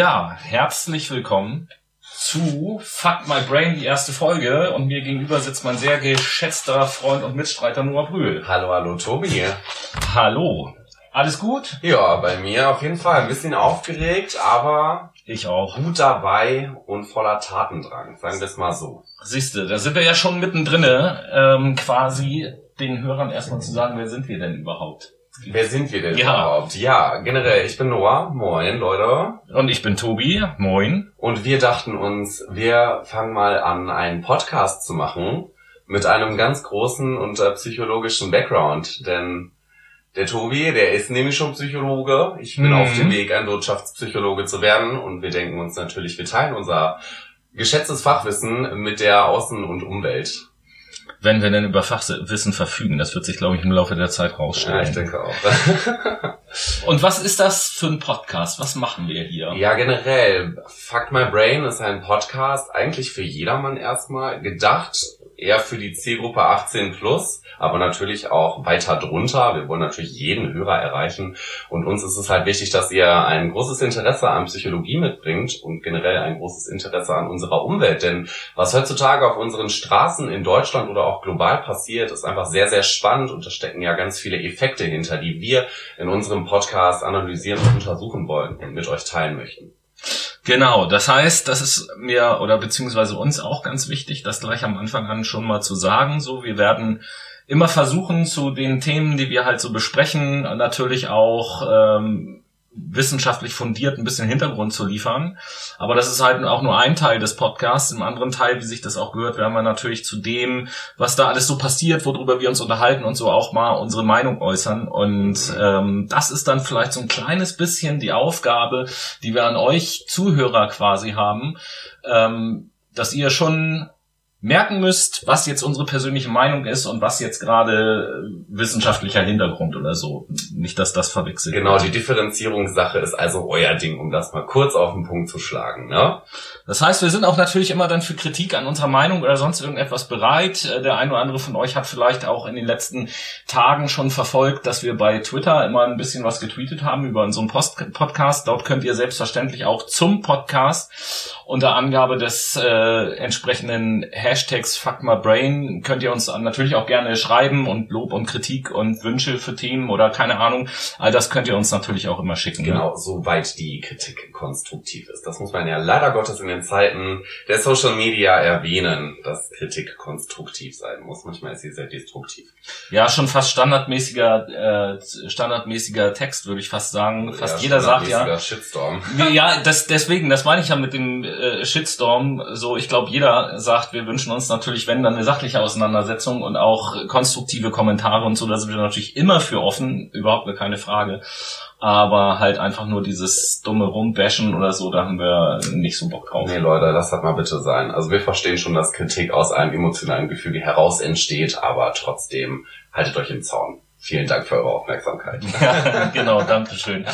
Ja, herzlich willkommen zu Fuck My Brain, die erste Folge. Und mir gegenüber sitzt mein sehr geschätzter Freund und Mitstreiter Noah Brühl. Hallo, hallo, Tobi. Hallo. Alles gut? Ja, bei mir auf jeden Fall. Ein bisschen aufgeregt, aber Ich auch. gut dabei und voller Tatendrang. Sagen wir es mal so. Siehste, da sind wir ja schon mittendrin, ähm, quasi den Hörern erstmal zu sagen, wer sind wir denn überhaupt? Wer sind wir denn Ja. überhaupt? Ja, generell, ich bin Noah. Moin, Leute. Und ich bin Tobi. Moin. Und wir dachten uns, wir fangen mal an, einen Podcast zu machen mit einem ganz großen und äh, psychologischen Background. Denn der Tobi, der ist nämlich schon Psychologe. Ich bin Mhm. auf dem Weg, ein Wirtschaftspsychologe zu werden. Und wir denken uns natürlich, wir teilen unser geschätztes Fachwissen mit der Außen- und Umwelt. Wenn wir denn über Fachwissen verfügen, das wird sich, glaube ich, im Laufe der Zeit Ja, rausstellen. ich denke auch. Und was ist das für ein Podcast? Was machen wir hier? Ja, generell. Fuck My Brain ist ein Podcast eigentlich für jedermann erstmal gedacht. Eher für die Zielgruppe 18 plus, aber natürlich auch weiter drunter. Wir wollen natürlich jeden Hörer erreichen. Und uns ist es halt wichtig, dass ihr ein großes Interesse an Psychologie mitbringt und generell ein großes Interesse an unserer Umwelt. Denn was heutzutage auf unseren Straßen in Deutschland oder auch global passiert, ist einfach sehr, sehr spannend und da stecken ja ganz viele Effekte hinter, die wir in unserem Podcast analysieren und untersuchen wollen und mit euch teilen möchten. Genau, das heißt, das ist mir oder beziehungsweise uns auch ganz wichtig, das gleich am Anfang an schon mal zu sagen. So, wir werden immer versuchen, zu den Themen, die wir halt so besprechen, natürlich auch ähm, wissenschaftlich fundiert ein bisschen Hintergrund zu liefern. Aber das ist halt auch nur ein Teil des Podcasts. Im anderen Teil, wie sich das auch gehört, werden wir natürlich zu dem, was da alles so passiert, worüber wir uns unterhalten und so auch mal unsere Meinung äußern. Und ähm, das ist dann vielleicht so ein kleines bisschen die Aufgabe, die wir an euch Zuhörer quasi haben, ähm, dass ihr schon merken müsst, was jetzt unsere persönliche Meinung ist und was jetzt gerade äh, wissenschaftlicher Hintergrund oder so. Nicht, dass das verwechselt Genau, wird. die Differenzierungssache ist also euer Ding, um das mal kurz auf den Punkt zu schlagen. Ne? Das heißt, wir sind auch natürlich immer dann für Kritik an unserer Meinung oder sonst irgendetwas bereit. Äh, Der ein oder andere von euch hat vielleicht auch in den letzten Tagen schon verfolgt, dass wir bei Twitter immer ein bisschen was getweetet haben über unseren Post Podcast. Dort könnt ihr selbstverständlich auch zum Podcast unter Angabe des äh, entsprechenden Hashtags FuckMyBrain könnt ihr uns natürlich auch gerne schreiben und Lob und Kritik und Wünsche für Themen oder keine Ahnung. All das könnt ihr uns natürlich auch immer schicken. Genau, soweit die Kritik konstruktiv ist. Das muss man ja leider Gottes in den Zeiten der Social Media erwähnen, dass Kritik konstruktiv sein muss. Manchmal ist sie sehr destruktiv. Ja, schon fast standardmäßiger, äh, standardmäßiger Text, würde ich fast sagen. Fast Ja, jeder sagt ja. Shitstorm. Ja, das, deswegen, das meine ich ja mit dem äh, Shitstorm. So, ich glaube, jeder sagt, wir wünschen uns natürlich, wenn dann eine sachliche Auseinandersetzung und auch konstruktive Kommentare und so, da sind wir natürlich immer für offen, überhaupt gar keine Frage. Aber halt einfach nur dieses dumme Rumbashen oder so, da haben wir nicht so Bock drauf. Nee, Leute, das hat mal bitte sein. Also wir verstehen schon, dass Kritik aus einem emotionalen Gefüge heraus entsteht, aber trotzdem haltet euch im Zaun. Vielen Dank für eure Aufmerksamkeit. Ja, genau, danke schön.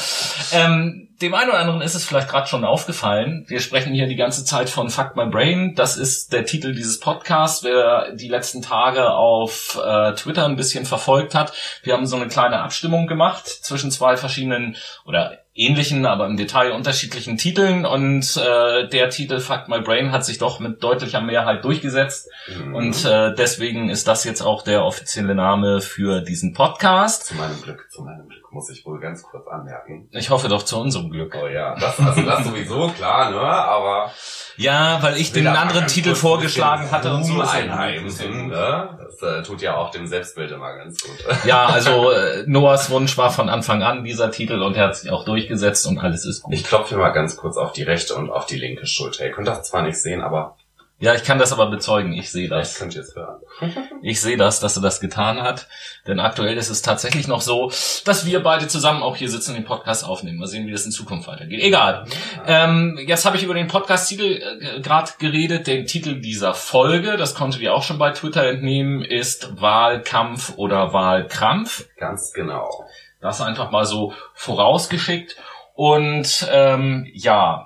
Ähm, dem einen oder anderen ist es vielleicht gerade schon aufgefallen. Wir sprechen hier die ganze Zeit von Fuck My Brain. Das ist der Titel dieses Podcasts. Wer die letzten Tage auf äh, Twitter ein bisschen verfolgt hat, wir haben so eine kleine Abstimmung gemacht zwischen zwei verschiedenen oder ähnlichen, aber im Detail unterschiedlichen Titeln und äh, der Titel Fuck My Brain hat sich doch mit deutlicher Mehrheit durchgesetzt Mhm. und äh, deswegen ist das jetzt auch der offizielle Name für diesen Podcast. zu meinem Glück, zu meinem Glück muss ich wohl ganz kurz anmerken. Ich hoffe doch zu unserem Glück. Oh ja, das, also das sowieso, klar, ne, aber Ja, weil ich den anderen Titel vorgeschlagen hatte und so. Einheimsen, ne? Das äh, tut ja auch dem Selbstbild immer ganz gut. Ja, also äh, Noahs Wunsch war von Anfang an dieser Titel und er hat sich auch durchgesetzt und alles ist gut. Ich klopfe mal ganz kurz auf die rechte und auf die linke Schulter. Ihr könnt das zwar nicht sehen, aber Ja, ich kann das aber bezeugen. Ich sehe das. ihr es hören. Ich sehe das, dass er das getan hat. Denn aktuell ist es tatsächlich noch so, dass wir beide zusammen auch hier sitzen und den Podcast aufnehmen. Mal sehen, wie das in Zukunft weitergeht. Egal. Ähm, jetzt habe ich über den Podcast-Titel äh, gerade geredet. Den Titel dieser Folge, das konntet ihr auch schon bei Twitter entnehmen, ist Wahlkampf oder Wahlkrampf. Ganz genau. Das einfach mal so vorausgeschickt. Und ähm, ja,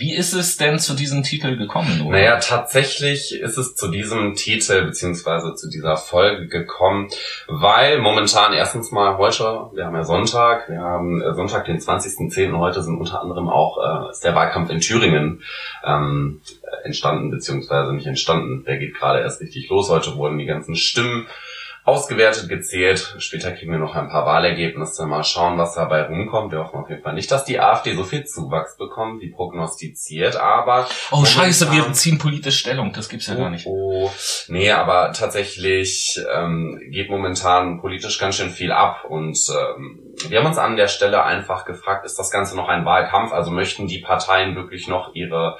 Wie ist es denn zu diesem Titel gekommen? Oder? Naja, tatsächlich ist es zu diesem Titel beziehungsweise zu dieser Folge gekommen, weil momentan erstens mal heute, wir haben ja Sonntag, wir haben äh, Sonntag, den 20.10. heute sind unter anderem auch äh, ist der Wahlkampf in Thüringen ähm, entstanden, beziehungsweise nicht entstanden. Der geht gerade erst richtig los. Heute wurden die ganzen Stimmen ausgewertet, gezählt. Später kriegen wir noch ein paar Wahlergebnisse. Mal schauen, was dabei rumkommt. Wir hoffen auf jeden Fall nicht, dass die AfD so viel Zuwachs bekommt, wie prognostiziert, aber... Oh, scheiße, wir ziehen politisch Stellung. Das gibt's ja oh, gar nicht. Oh, nee, aber tatsächlich ähm, geht momentan politisch ganz schön viel ab und ähm, wir haben uns an der Stelle einfach gefragt, ist das Ganze noch ein Wahlkampf? Also möchten die Parteien wirklich noch ihre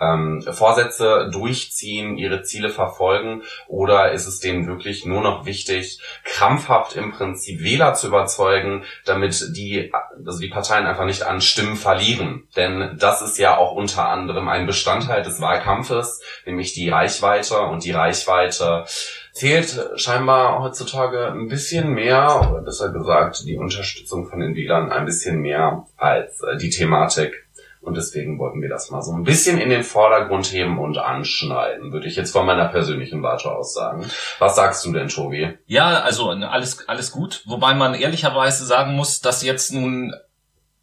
ähm, Vorsätze durchziehen, ihre Ziele verfolgen oder ist es denen wirklich nur noch wichtig, krampfhaft im Prinzip Wähler zu überzeugen, damit die, also die Parteien einfach nicht an Stimmen verlieren? Denn das ist ja auch unter anderem ein Bestandteil des Wahlkampfes, nämlich die Reichweite und die Reichweite zählt scheinbar heutzutage ein bisschen mehr, oder besser gesagt, die Unterstützung von den Wählern ein bisschen mehr als äh, die Thematik und deswegen wollten wir das mal so ein bisschen in den Vordergrund heben und anschneiden, würde ich jetzt von meiner persönlichen Warte aus sagen. Was sagst du denn, Tobi? Ja, also alles, alles gut. Wobei man ehrlicherweise sagen muss, dass jetzt nun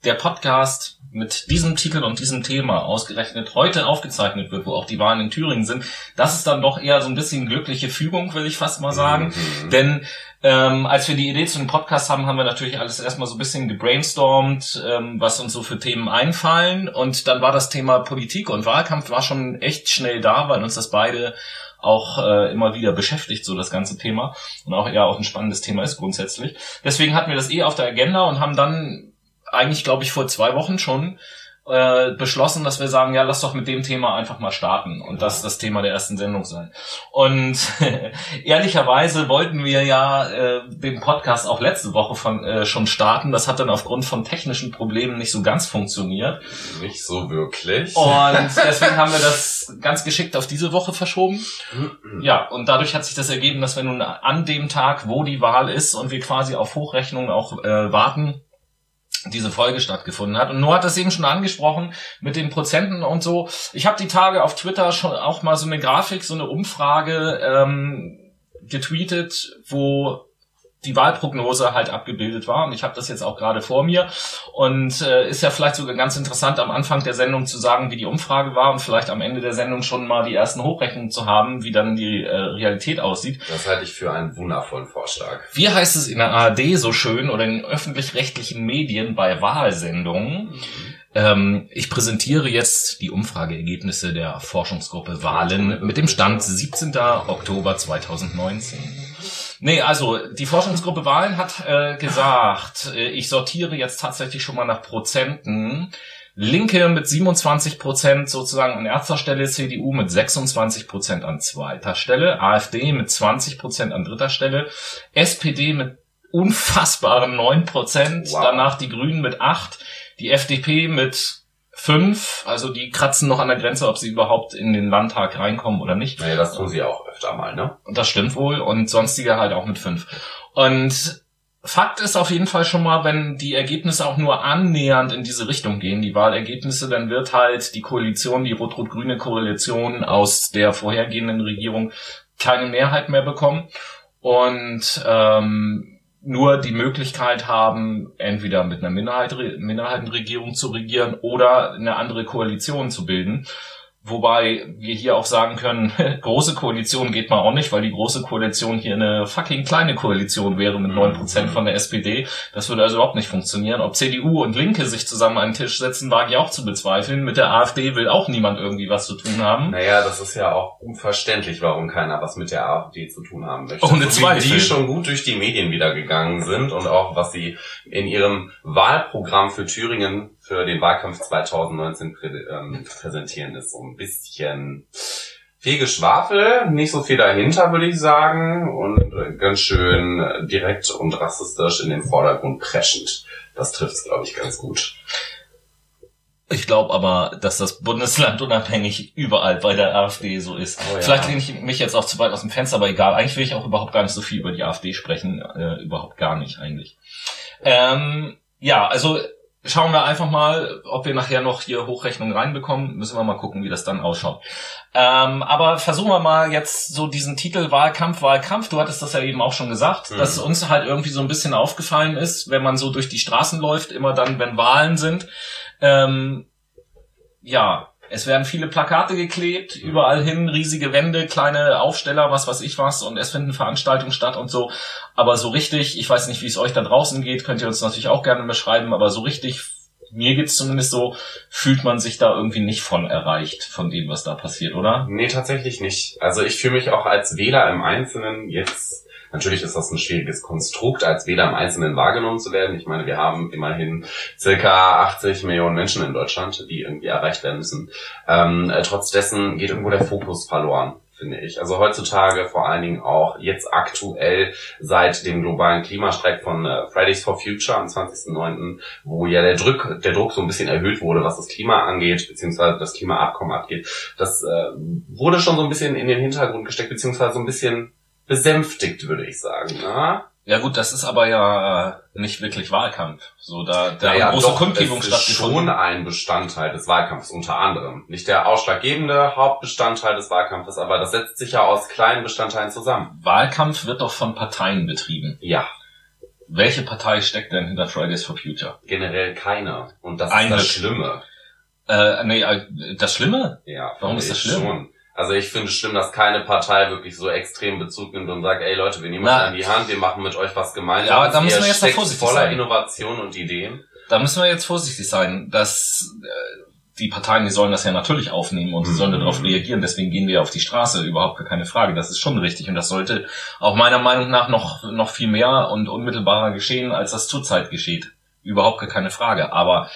der Podcast mit diesem Titel und diesem Thema ausgerechnet heute aufgezeichnet wird, wo auch die Wahlen in Thüringen sind, das ist dann doch eher so ein bisschen glückliche Fügung, will ich fast mal sagen. Mhm. Denn ähm, als wir die Idee zu dem Podcast haben, haben wir natürlich alles erstmal so ein bisschen gebrainstormt, ähm, was uns so für Themen einfallen. Und dann war das Thema Politik und Wahlkampf war schon echt schnell da, weil uns das beide auch äh, immer wieder beschäftigt, so das ganze Thema. Und auch eher auch ein spannendes Thema ist grundsätzlich. Deswegen hatten wir das eh auf der Agenda und haben dann eigentlich, glaube ich, vor zwei Wochen schon äh, beschlossen, dass wir sagen, ja, lass doch mit dem Thema einfach mal starten und das das Thema der ersten Sendung sein. Und ehrlicherweise wollten wir ja äh, den Podcast auch letzte Woche von äh, schon starten. Das hat dann aufgrund von technischen Problemen nicht so ganz funktioniert. Nicht so wirklich. Und deswegen haben wir das ganz geschickt auf diese Woche verschoben. ja, und dadurch hat sich das ergeben, dass wir nun an dem Tag, wo die Wahl ist und wir quasi auf Hochrechnung auch äh, warten, diese Folge stattgefunden hat. Und Noah hat das eben schon angesprochen mit den Prozenten und so. Ich habe die Tage auf Twitter schon auch mal so eine Grafik, so eine Umfrage ähm, getweetet, wo die Wahlprognose halt abgebildet war. Und ich habe das jetzt auch gerade vor mir. Und äh, ist ja vielleicht sogar ganz interessant, am Anfang der Sendung zu sagen, wie die Umfrage war und vielleicht am Ende der Sendung schon mal die ersten Hochrechnungen zu haben, wie dann die äh, Realität aussieht. Das halte ich für einen wundervollen Vorschlag. Wie heißt es in der ARD so schön oder in öffentlich-rechtlichen Medien bei Wahlsendungen? Mhm. Ähm, ich präsentiere jetzt die Umfrageergebnisse der Forschungsgruppe Wahlen mit dem Stand 17. Oktober 2019. Nee, also die Forschungsgruppe Wahlen hat äh, gesagt, äh, ich sortiere jetzt tatsächlich schon mal nach Prozenten. Linke mit 27 Prozent sozusagen an erster Stelle, CDU mit 26 Prozent an zweiter Stelle, AfD mit 20 Prozent an dritter Stelle, SPD mit unfassbaren 9 Prozent, wow. danach die Grünen mit 8, die FDP mit fünf, also die kratzen noch an der Grenze, ob sie überhaupt in den Landtag reinkommen oder nicht. Naja, das tun sie auch öfter mal, ne? Und das stimmt wohl. Und sonstige halt auch mit fünf. Und Fakt ist auf jeden Fall schon mal, wenn die Ergebnisse auch nur annähernd in diese Richtung gehen, die Wahlergebnisse, dann wird halt die Koalition, die rot-rot-grüne Koalition aus der vorhergehenden Regierung keine Mehrheit mehr bekommen. Und ähm, nur die Möglichkeit haben, entweder mit einer Minderheit, Minderheitenregierung zu regieren oder eine andere Koalition zu bilden. Wobei wir hier auch sagen können, große Koalition geht mal auch nicht, weil die große Koalition hier eine fucking kleine Koalition wäre mit neun Prozent von der SPD. Das würde also überhaupt nicht funktionieren. Ob CDU und Linke sich zusammen an einen Tisch setzen, wage ich auch zu bezweifeln. Mit der AfD will auch niemand irgendwie was zu tun haben. Naja, das ist ja auch unverständlich, warum keiner was mit der AfD zu tun haben möchte. Ohne so Zweifel. Die schon gut durch die Medien wieder gegangen sind und auch was sie in ihrem Wahlprogramm für Thüringen für den Wahlkampf 2019 prä ähm, präsentieren, ist so ein bisschen viel Geschwafel, nicht so viel dahinter, würde ich sagen, und äh, ganz schön direkt und rassistisch in den Vordergrund preschend. Das trifft's, glaube ich, ganz gut. Ich glaube aber, dass das Bundesland unabhängig überall bei der AfD so ist. Oh ja. Vielleicht lehne ich mich jetzt auch zu weit aus dem Fenster, aber egal. Eigentlich will ich auch überhaupt gar nicht so viel über die AfD sprechen. Äh, überhaupt gar nicht eigentlich. Ähm, ja, also schauen wir einfach mal, ob wir nachher noch hier Hochrechnungen reinbekommen. Müssen wir mal gucken, wie das dann ausschaut. Ähm, aber versuchen wir mal jetzt so diesen Titel Wahlkampf, Wahlkampf. Du hattest das ja eben auch schon gesagt, mhm. dass uns halt irgendwie so ein bisschen aufgefallen ist, wenn man so durch die Straßen läuft, immer dann, wenn Wahlen sind. Ähm, ja, es werden viele Plakate geklebt, überall hin, riesige Wände, kleine Aufsteller, was weiß ich was, und es finden Veranstaltungen statt und so. Aber so richtig, ich weiß nicht, wie es euch da draußen geht, könnt ihr uns natürlich auch gerne beschreiben, aber so richtig, mir geht's zumindest so, fühlt man sich da irgendwie nicht von erreicht, von dem, was da passiert, oder? Nee, tatsächlich nicht. Also ich fühle mich auch als Wähler im Einzelnen jetzt Natürlich ist das ein schwieriges Konstrukt, als Wähler im Einzelnen wahrgenommen zu werden. Ich meine, wir haben immerhin circa 80 Millionen Menschen in Deutschland, die irgendwie erreicht werden müssen. Ähm, äh, trotz dessen geht irgendwo der Fokus verloren finde ich. Also heutzutage vor allen Dingen auch jetzt aktuell seit dem globalen Klimastreik von äh, Fridays for Future am 20.09., wo ja der Druck, der Druck so ein bisschen erhöht wurde, was das Klima angeht, beziehungsweise das Klimaabkommen abgeht. Das äh, wurde schon so ein bisschen in den Hintergrund gesteckt, beziehungsweise so ein bisschen besänftigt, würde ich sagen. Na? Ja gut, das ist aber ja äh, nicht wirklich Wahlkampf. So da da naja, große doch, Kundgebung es ist schon ein Bestandteil des Wahlkampfs unter anderem. Nicht der ausschlaggebende Hauptbestandteil des Wahlkampfes, aber das setzt sich ja aus kleinen Bestandteilen zusammen. Wahlkampf wird doch von Parteien betrieben. Ja. Welche Partei steckt denn hinter Fridays for Future? Generell keine. Und das Eine. ist das Schlimme. Äh, nee, äh, das Schlimme? Ja. Warum ist das schlimm? Schon. Also ich finde es schlimm, dass keine Partei wirklich so extrem Bezug nimmt und sagt, ey Leute, wir nehmen euch an die Hand, wir machen mit euch was gemeinsam. Ja, aber da müssen wir jetzt vorsichtig voller sein. Innovation und Ideen. Da müssen wir jetzt vorsichtig sein, dass äh, die Parteien, die sollen das ja natürlich aufnehmen und sie sollen mhm. darauf reagieren. Deswegen gehen wir auf die Straße, überhaupt keine Frage. Das ist schon richtig und das sollte auch meiner Meinung nach noch noch viel mehr und unmittelbarer geschehen, als das zurzeit geschieht. Überhaupt keine Frage. Aber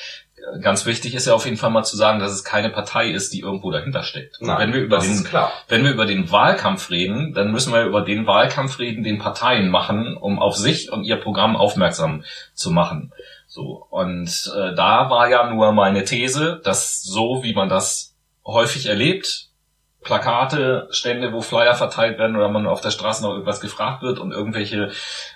ganz wichtig ist ja auf jeden Fall mal zu sagen, dass es keine Partei ist, die irgendwo dahinter steckt. Nein, wenn wir über den, wenn wir über den Wahlkampf reden, dann müssen wir über den Wahlkampf reden, den Parteien machen, um auf sich und ihr Programm aufmerksam zu machen. So und äh, da war ja nur meine These, dass so wie man das häufig erlebt, Plakate, Stände, wo Flyer verteilt werden oder man auf der Straße noch irgendwas gefragt wird und irgendwelche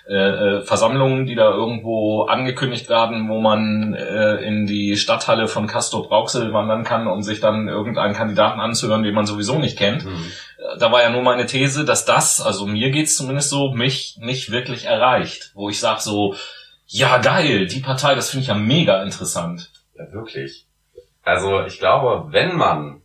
äh, äh, Versammlungen, die da irgendwo angekündigt werden, wo man äh, in die Stadthalle von Castor Brauxel wandern kann, um sich dann irgendeinen Kandidaten anzuhören, den man sowieso nicht kennt. Mhm. Da war ja nur meine These, dass das, also mir geht's zumindest so, mich nicht wirklich erreicht. Wo ich sage so, ja geil, die Partei, das finde ich ja mega interessant. Ja, wirklich. Also ich glaube, wenn man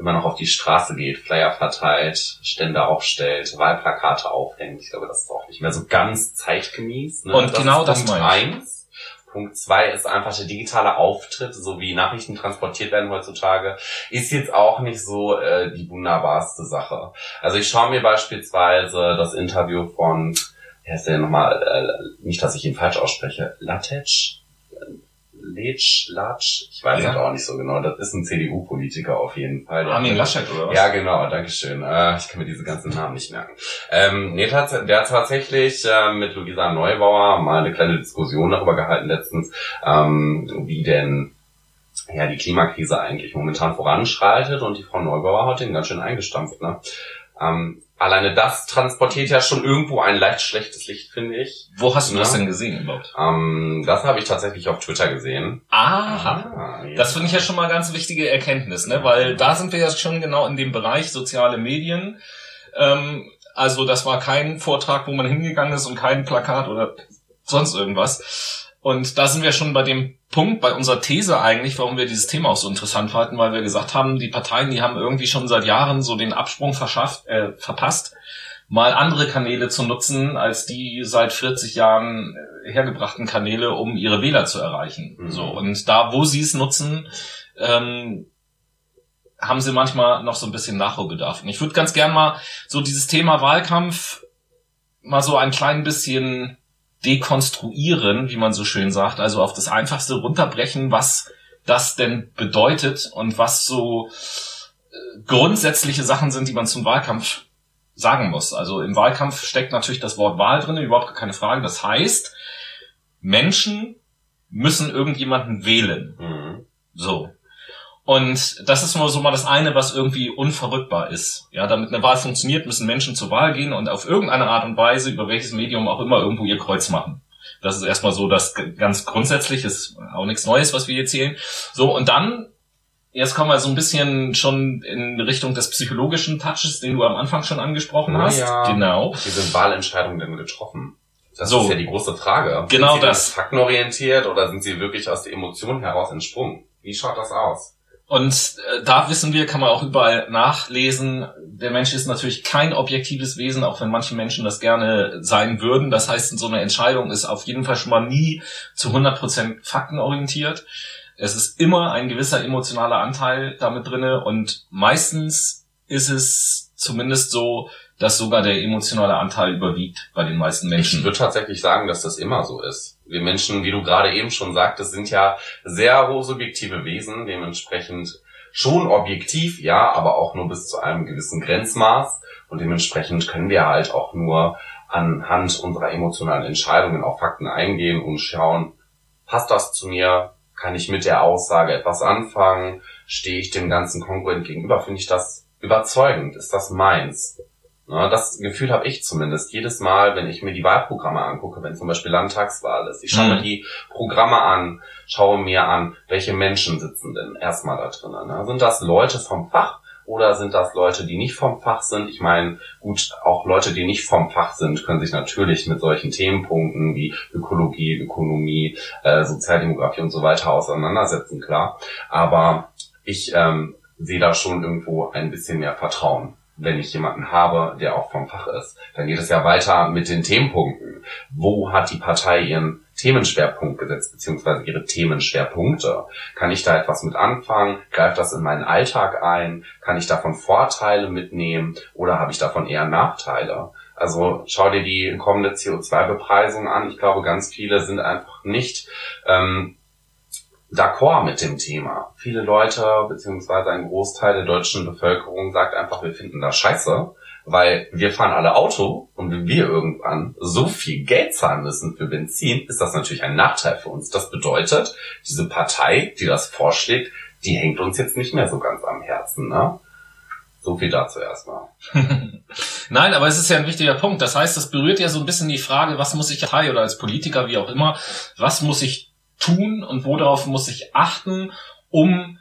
wenn man noch auf die Straße geht, Flyer verteilt, Stände aufstellt, Wahlplakate aufhängt. Ich glaube, das ist auch nicht mehr so ganz zeitgemäß. Ne? Und das genau das ich. Eins. Punkt zwei ist einfach der digitale Auftritt, so wie Nachrichten transportiert werden heutzutage, ist jetzt auch nicht so äh, die wunderbarste Sache. Also ich schaue mir beispielsweise das Interview von, wer ist der nochmal, äh, nicht, dass ich ihn falsch ausspreche, Latech, Letsch, Latsch, ich weiß ja. auch nicht so genau, das ist ein CDU-Politiker auf jeden Fall. Armin Laschet oder was? Ja, genau, Dankeschön. Äh, ich kann mir diese ganzen Namen nicht merken. Ähm, nee, der hat tatsächlich äh, mit Luisa Neubauer mal eine kleine Diskussion darüber gehalten letztens, ähm, wie denn ja die Klimakrise eigentlich momentan voranschreitet und die Frau Neubauer hat den ganz schön eingestampft. Ne? Ähm, alleine das transportiert ja schon irgendwo ein leicht schlechtes Licht, finde ich. Wo hast du ja. das denn gesehen überhaupt? Ähm, das habe ich tatsächlich auf Twitter gesehen. Aha. Ah, ja. Das finde ich ja schon mal ganz wichtige Erkenntnis, ne? Weil da sind wir ja schon genau in dem Bereich soziale Medien. Ähm, also das war kein Vortrag, wo man hingegangen ist und kein Plakat oder sonst irgendwas. Und da sind wir schon bei dem Punkt, bei unserer These eigentlich, warum wir dieses Thema auch so interessant fanden, weil wir gesagt haben, die Parteien, die haben irgendwie schon seit Jahren so den Absprung verschafft, äh, verpasst, mal andere Kanäle zu nutzen, als die seit 40 Jahren äh, hergebrachten Kanäle, um ihre Wähler zu erreichen. Mhm. So Und da, wo sie es nutzen, ähm, haben sie manchmal noch so ein bisschen Nachholbedarf. Und ich würde ganz gern mal so dieses Thema Wahlkampf mal so ein klein bisschen dekonstruieren, wie man so schön sagt, also auf das Einfachste runterbrechen, was das denn bedeutet und was so äh, grundsätzliche Sachen sind, die man zum Wahlkampf sagen muss. Also im Wahlkampf steckt natürlich das Wort Wahl drin, überhaupt keine Frage. Das heißt, Menschen müssen irgendjemanden wählen. Mhm. So. Und das ist nur so mal das eine, was irgendwie unverrückbar ist. Ja, damit eine Wahl funktioniert, müssen Menschen zur Wahl gehen und auf irgendeine Art und Weise, über welches Medium auch immer, irgendwo ihr Kreuz machen. Das ist erstmal so das ganz grundsätzlich, ist auch nichts Neues, was wir hier zählen. So, und dann Jetzt kommen wir so ein bisschen schon in Richtung des psychologischen Touches, den du am Anfang schon angesprochen hast. Ja, genau. Wie sind Wahlentscheidungen denn getroffen? Das So. ist ja die große Frage. Genau sind sie das. faktenorientiert oder sind sie wirklich aus der Emotion heraus entsprungen? Wie schaut das aus? Und äh, da wissen wir, kann man auch überall nachlesen, der Mensch ist natürlich kein objektives Wesen, auch wenn manche Menschen das gerne sein würden. Das heißt, so eine Entscheidung ist auf jeden Fall schon mal nie zu 100% faktenorientiert. Es ist immer ein gewisser emotionaler Anteil damit drinne und meistens ist es zumindest so, dass sogar der emotionale Anteil überwiegt bei den meisten Ich Menschen. würde tatsächlich sagen, dass das immer so ist. Wir Menschen, wie du gerade eben schon sagtest, sind ja sehr subjektive Wesen, dementsprechend schon objektiv, ja, aber auch nur bis zu einem gewissen Grenzmaß. Und dementsprechend können wir halt auch nur anhand unserer emotionalen Entscheidungen auf Fakten eingehen und schauen, passt das zu mir? Kann ich mit der Aussage etwas anfangen? Stehe ich dem Ganzen kongruent gegenüber? Finde ich das überzeugend? Ist das meins? Ja, das Gefühl habe ich zumindest jedes Mal, wenn ich mir die Wahlprogramme angucke, wenn zum Beispiel Landtagswahl ist. Ich schaue Mhm. mir die Programme an, schaue mir an, welche Menschen sitzen denn erstmal da drinnen. Ne? Sind das Leute vom Fach oder sind das Leute, die nicht vom Fach sind? Ich meine, gut, auch Leute, die nicht vom Fach sind, können sich natürlich mit solchen Themenpunkten wie Ökologie, Ökonomie, äh, Sozialdemografie und so weiter auseinandersetzen, klar. Aber ich ähm, sehe da schon irgendwo ein bisschen mehr Vertrauen wenn ich jemanden habe, der auch vom Fach ist. Dann geht es ja weiter mit den Themenpunkten. Wo hat die Partei ihren Themenschwerpunkt gesetzt, beziehungsweise ihre Themenschwerpunkte? Kann ich da etwas mit anfangen? Greift das in meinen Alltag ein? Kann ich davon Vorteile mitnehmen oder habe ich davon eher Nachteile? Also schau dir die kommende CO2-Bepreisung an. Ich glaube, ganz viele sind einfach nicht ähm, d'accord mit dem Thema. Viele Leute, beziehungsweise ein Großteil der deutschen Bevölkerung sagt einfach, wir finden das scheiße, weil wir fahren alle Auto und wenn wir irgendwann so viel Geld zahlen müssen für Benzin, ist das natürlich ein Nachteil für uns. Das bedeutet, diese Partei, die das vorschlägt, die hängt uns jetzt nicht mehr so ganz am Herzen, ne? So viel dazu erstmal. Nein, aber es ist ja ein wichtiger Punkt. Das heißt, das berührt ja so ein bisschen die Frage, was muss ich als oder als Politiker, wie auch immer, was muss ich tun und worauf muss ich achten, um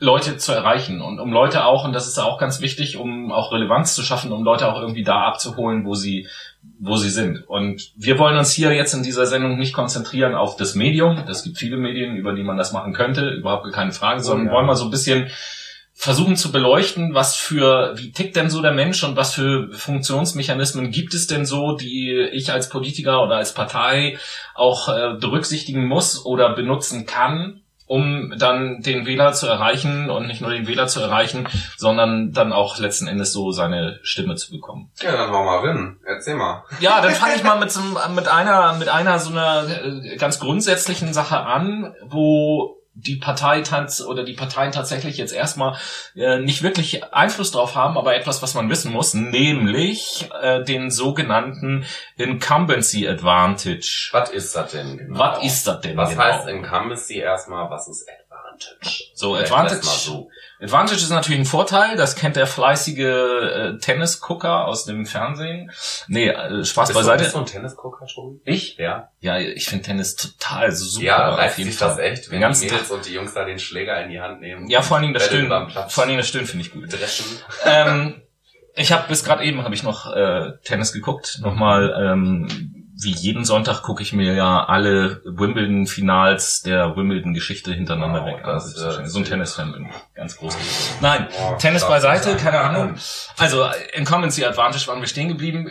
Leute zu erreichen und um Leute auch, und das ist auch ganz wichtig, um auch Relevanz zu schaffen, um Leute auch irgendwie da abzuholen, wo sie, wo sie sind. Und wir wollen uns hier jetzt in dieser Sendung nicht konzentrieren auf das Medium. Es gibt viele Medien, über die man das machen könnte, überhaupt keine Frage, sondern ja. wollen mal so ein bisschen versuchen zu beleuchten, was für, wie tickt denn so der Mensch und was für Funktionsmechanismen gibt es denn so, die ich als Politiker oder als Partei auch äh, berücksichtigen muss oder benutzen kann, um dann den Wähler zu erreichen und nicht nur den Wähler zu erreichen, sondern dann auch letzten Endes so seine Stimme zu bekommen. Ja, dann hau mal rein. Erzähl mal. Ja, dann fange ich mal mit, so, mit einer, mit einer so einer äh, ganz grundsätzlichen Sache an, wo die Partei tats oder die Parteien tatsächlich jetzt erstmal äh, nicht wirklich Einfluss drauf haben, aber etwas, was man wissen muss, nämlich äh, den sogenannten Incumbency Advantage. Was ist das denn genau? Was ist das denn Was genau? heißt Incumbency erstmal? Was ist Advantage? So, Advantage, so. Advantage ist natürlich ein Vorteil, das kennt der fleißige äh, Tennisgucker aus dem Fernsehen. Nee, äh, Spaß Bist du, beiseite. bist du ein Tennisgucker schon? Ich? Ja. Ja, ich finde Tennis total super. ja, reißt sich Fall. das echt, wenn die. Mädels und die Jungs da den Schläger in die Hand nehmen? Ja, vor allen Dingen das Stöhnen. Vor allen Dingen das Stöhnen finde ich gut. dreschen. ähm, ich habe bis gerade eben habe ich noch äh, Tennis geguckt. Nochmal, ähm, wie jeden Sonntag gucke ich mir ja alle Wimbledon-Finals der Wimbledon-Geschichte hintereinander Wow, weg. das, Also, äh, so ein Tennis-Fan bin ich. Ganz groß. Nein, Oh, Tennis das beiseite, ist keine ein- Ahnung. Also Incumbency Advantage waren wir stehen geblieben.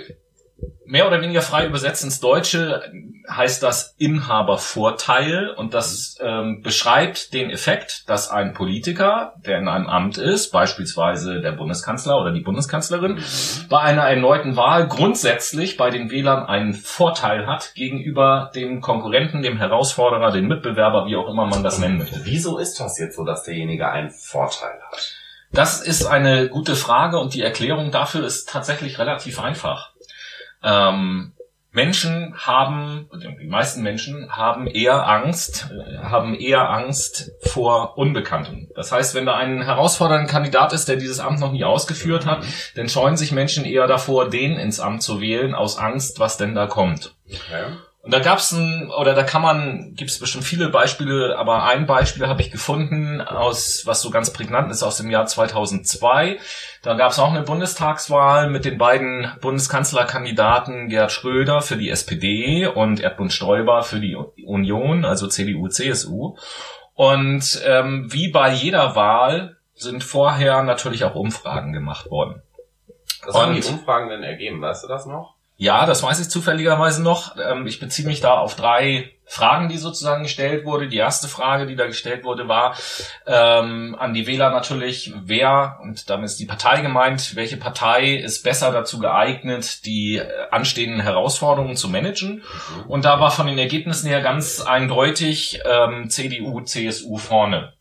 Mehr oder weniger frei übersetzt ins Deutsche heißt das Inhabervorteil und das ähm, beschreibt den Effekt, dass ein Politiker, der in einem Amt ist, beispielsweise der Bundeskanzler oder die Bundeskanzlerin, Mhm. bei einer erneuten Wahl grundsätzlich bei den Wählern einen Vorteil hat gegenüber dem Konkurrenten, dem Herausforderer, dem Mitbewerber, wie auch immer man das nennen möchte. Wieso ist das jetzt so, dass derjenige einen Vorteil hat? Das ist eine gute Frage und die Erklärung dafür ist tatsächlich relativ einfach. Ähm, Menschen haben, die meisten Menschen haben eher Angst, äh, haben eher Angst vor Unbekanntem. Das heißt, wenn da ein herausfordernder Kandidat ist, der dieses Amt noch nie ausgeführt hat, dann scheuen sich Menschen eher davor, den ins Amt zu wählen, aus Angst, was denn da kommt. Okay. Und da gab's ein, oder da kann man, gibt es bestimmt viele Beispiele, aber ein Beispiel habe ich gefunden, aus was so ganz prägnant ist, aus dem Jahr 2002. Da gab's auch eine Bundestagswahl mit den beiden Bundeskanzlerkandidaten Gerhard Schröder für die SPD und Erdbund Stoiber für die Union, also CDU, CSU. Und ähm, wie bei jeder Wahl sind vorher natürlich auch Umfragen gemacht worden. Was haben die Umfragen denn ergeben? Weißt du das noch? Ja, das weiß ich zufälligerweise noch. Ähm, ich beziehe mich da auf drei Fragen, die sozusagen gestellt wurde. Die erste Frage, die da gestellt wurde, war ähm, an die Wähler natürlich, wer, und damit ist die Partei gemeint, welche Partei ist besser dazu geeignet, die äh, anstehenden Herausforderungen zu managen. Mhm. Und da war von den Ergebnissen her ganz eindeutig ähm, CDU, CSU vorne.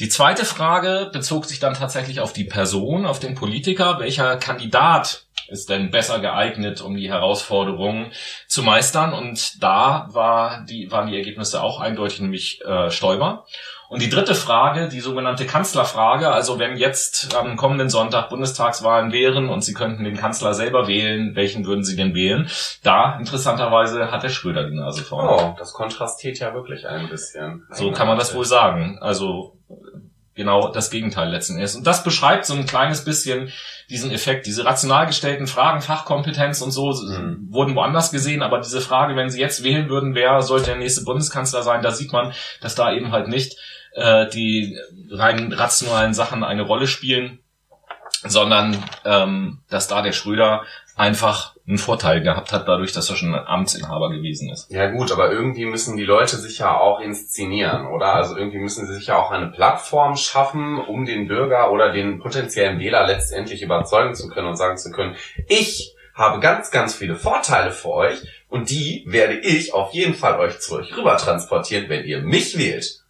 Die zweite Frage bezog sich dann tatsächlich auf die Person, auf den Politiker, welcher Kandidat ist denn besser geeignet, um die Herausforderungen zu meistern. Und da war die, waren die Ergebnisse auch eindeutig, nämlich äh, Stoiber. Und die dritte Frage, die sogenannte Kanzlerfrage, also wenn jetzt am kommenden Sonntag Bundestagswahlen wären und Sie könnten den Kanzler selber wählen, welchen würden Sie denn wählen? Da, interessanterweise, hat der Schröder die Nase vorne. Oh, das kontrastiert ja wirklich ein bisschen. So kann man das wohl sagen. Also genau das Gegenteil letzten Endes. Und das beschreibt so ein kleines bisschen diesen Effekt. Diese rational gestellten Fragen, Fachkompetenz und so mhm. wurden woanders gesehen, aber diese Frage, wenn Sie jetzt wählen würden, wer sollte der nächste Bundeskanzler sein, da sieht man, dass da eben halt nicht äh, die rein rationalen Sachen eine Rolle spielen, sondern ähm, dass da der Schröder einfach einen Vorteil gehabt hat, dadurch, dass er schon ein Amtsinhaber gewesen ist. Ja gut, aber irgendwie müssen die Leute sich ja auch inszenieren, oder? Also irgendwie müssen sie sich ja auch eine Plattform schaffen, um den Bürger oder den potenziellen Wähler letztendlich überzeugen zu können und sagen zu können, ich habe ganz, ganz viele Vorteile für euch und die werde ich auf jeden Fall euch zu euch rüber transportieren, wenn ihr mich wählt.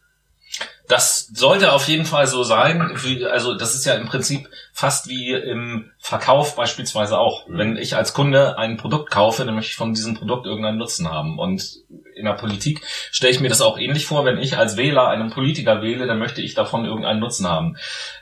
Das sollte auf jeden Fall so sein. Also das ist ja im Prinzip fast wie im Verkauf beispielsweise auch. Mhm. Wenn ich als Kunde ein Produkt kaufe, dann möchte ich von diesem Produkt irgendeinen Nutzen haben. Und in der Politik stelle ich mir das auch ähnlich vor. Wenn ich als Wähler einen Politiker wähle, dann möchte ich davon irgendeinen Nutzen haben.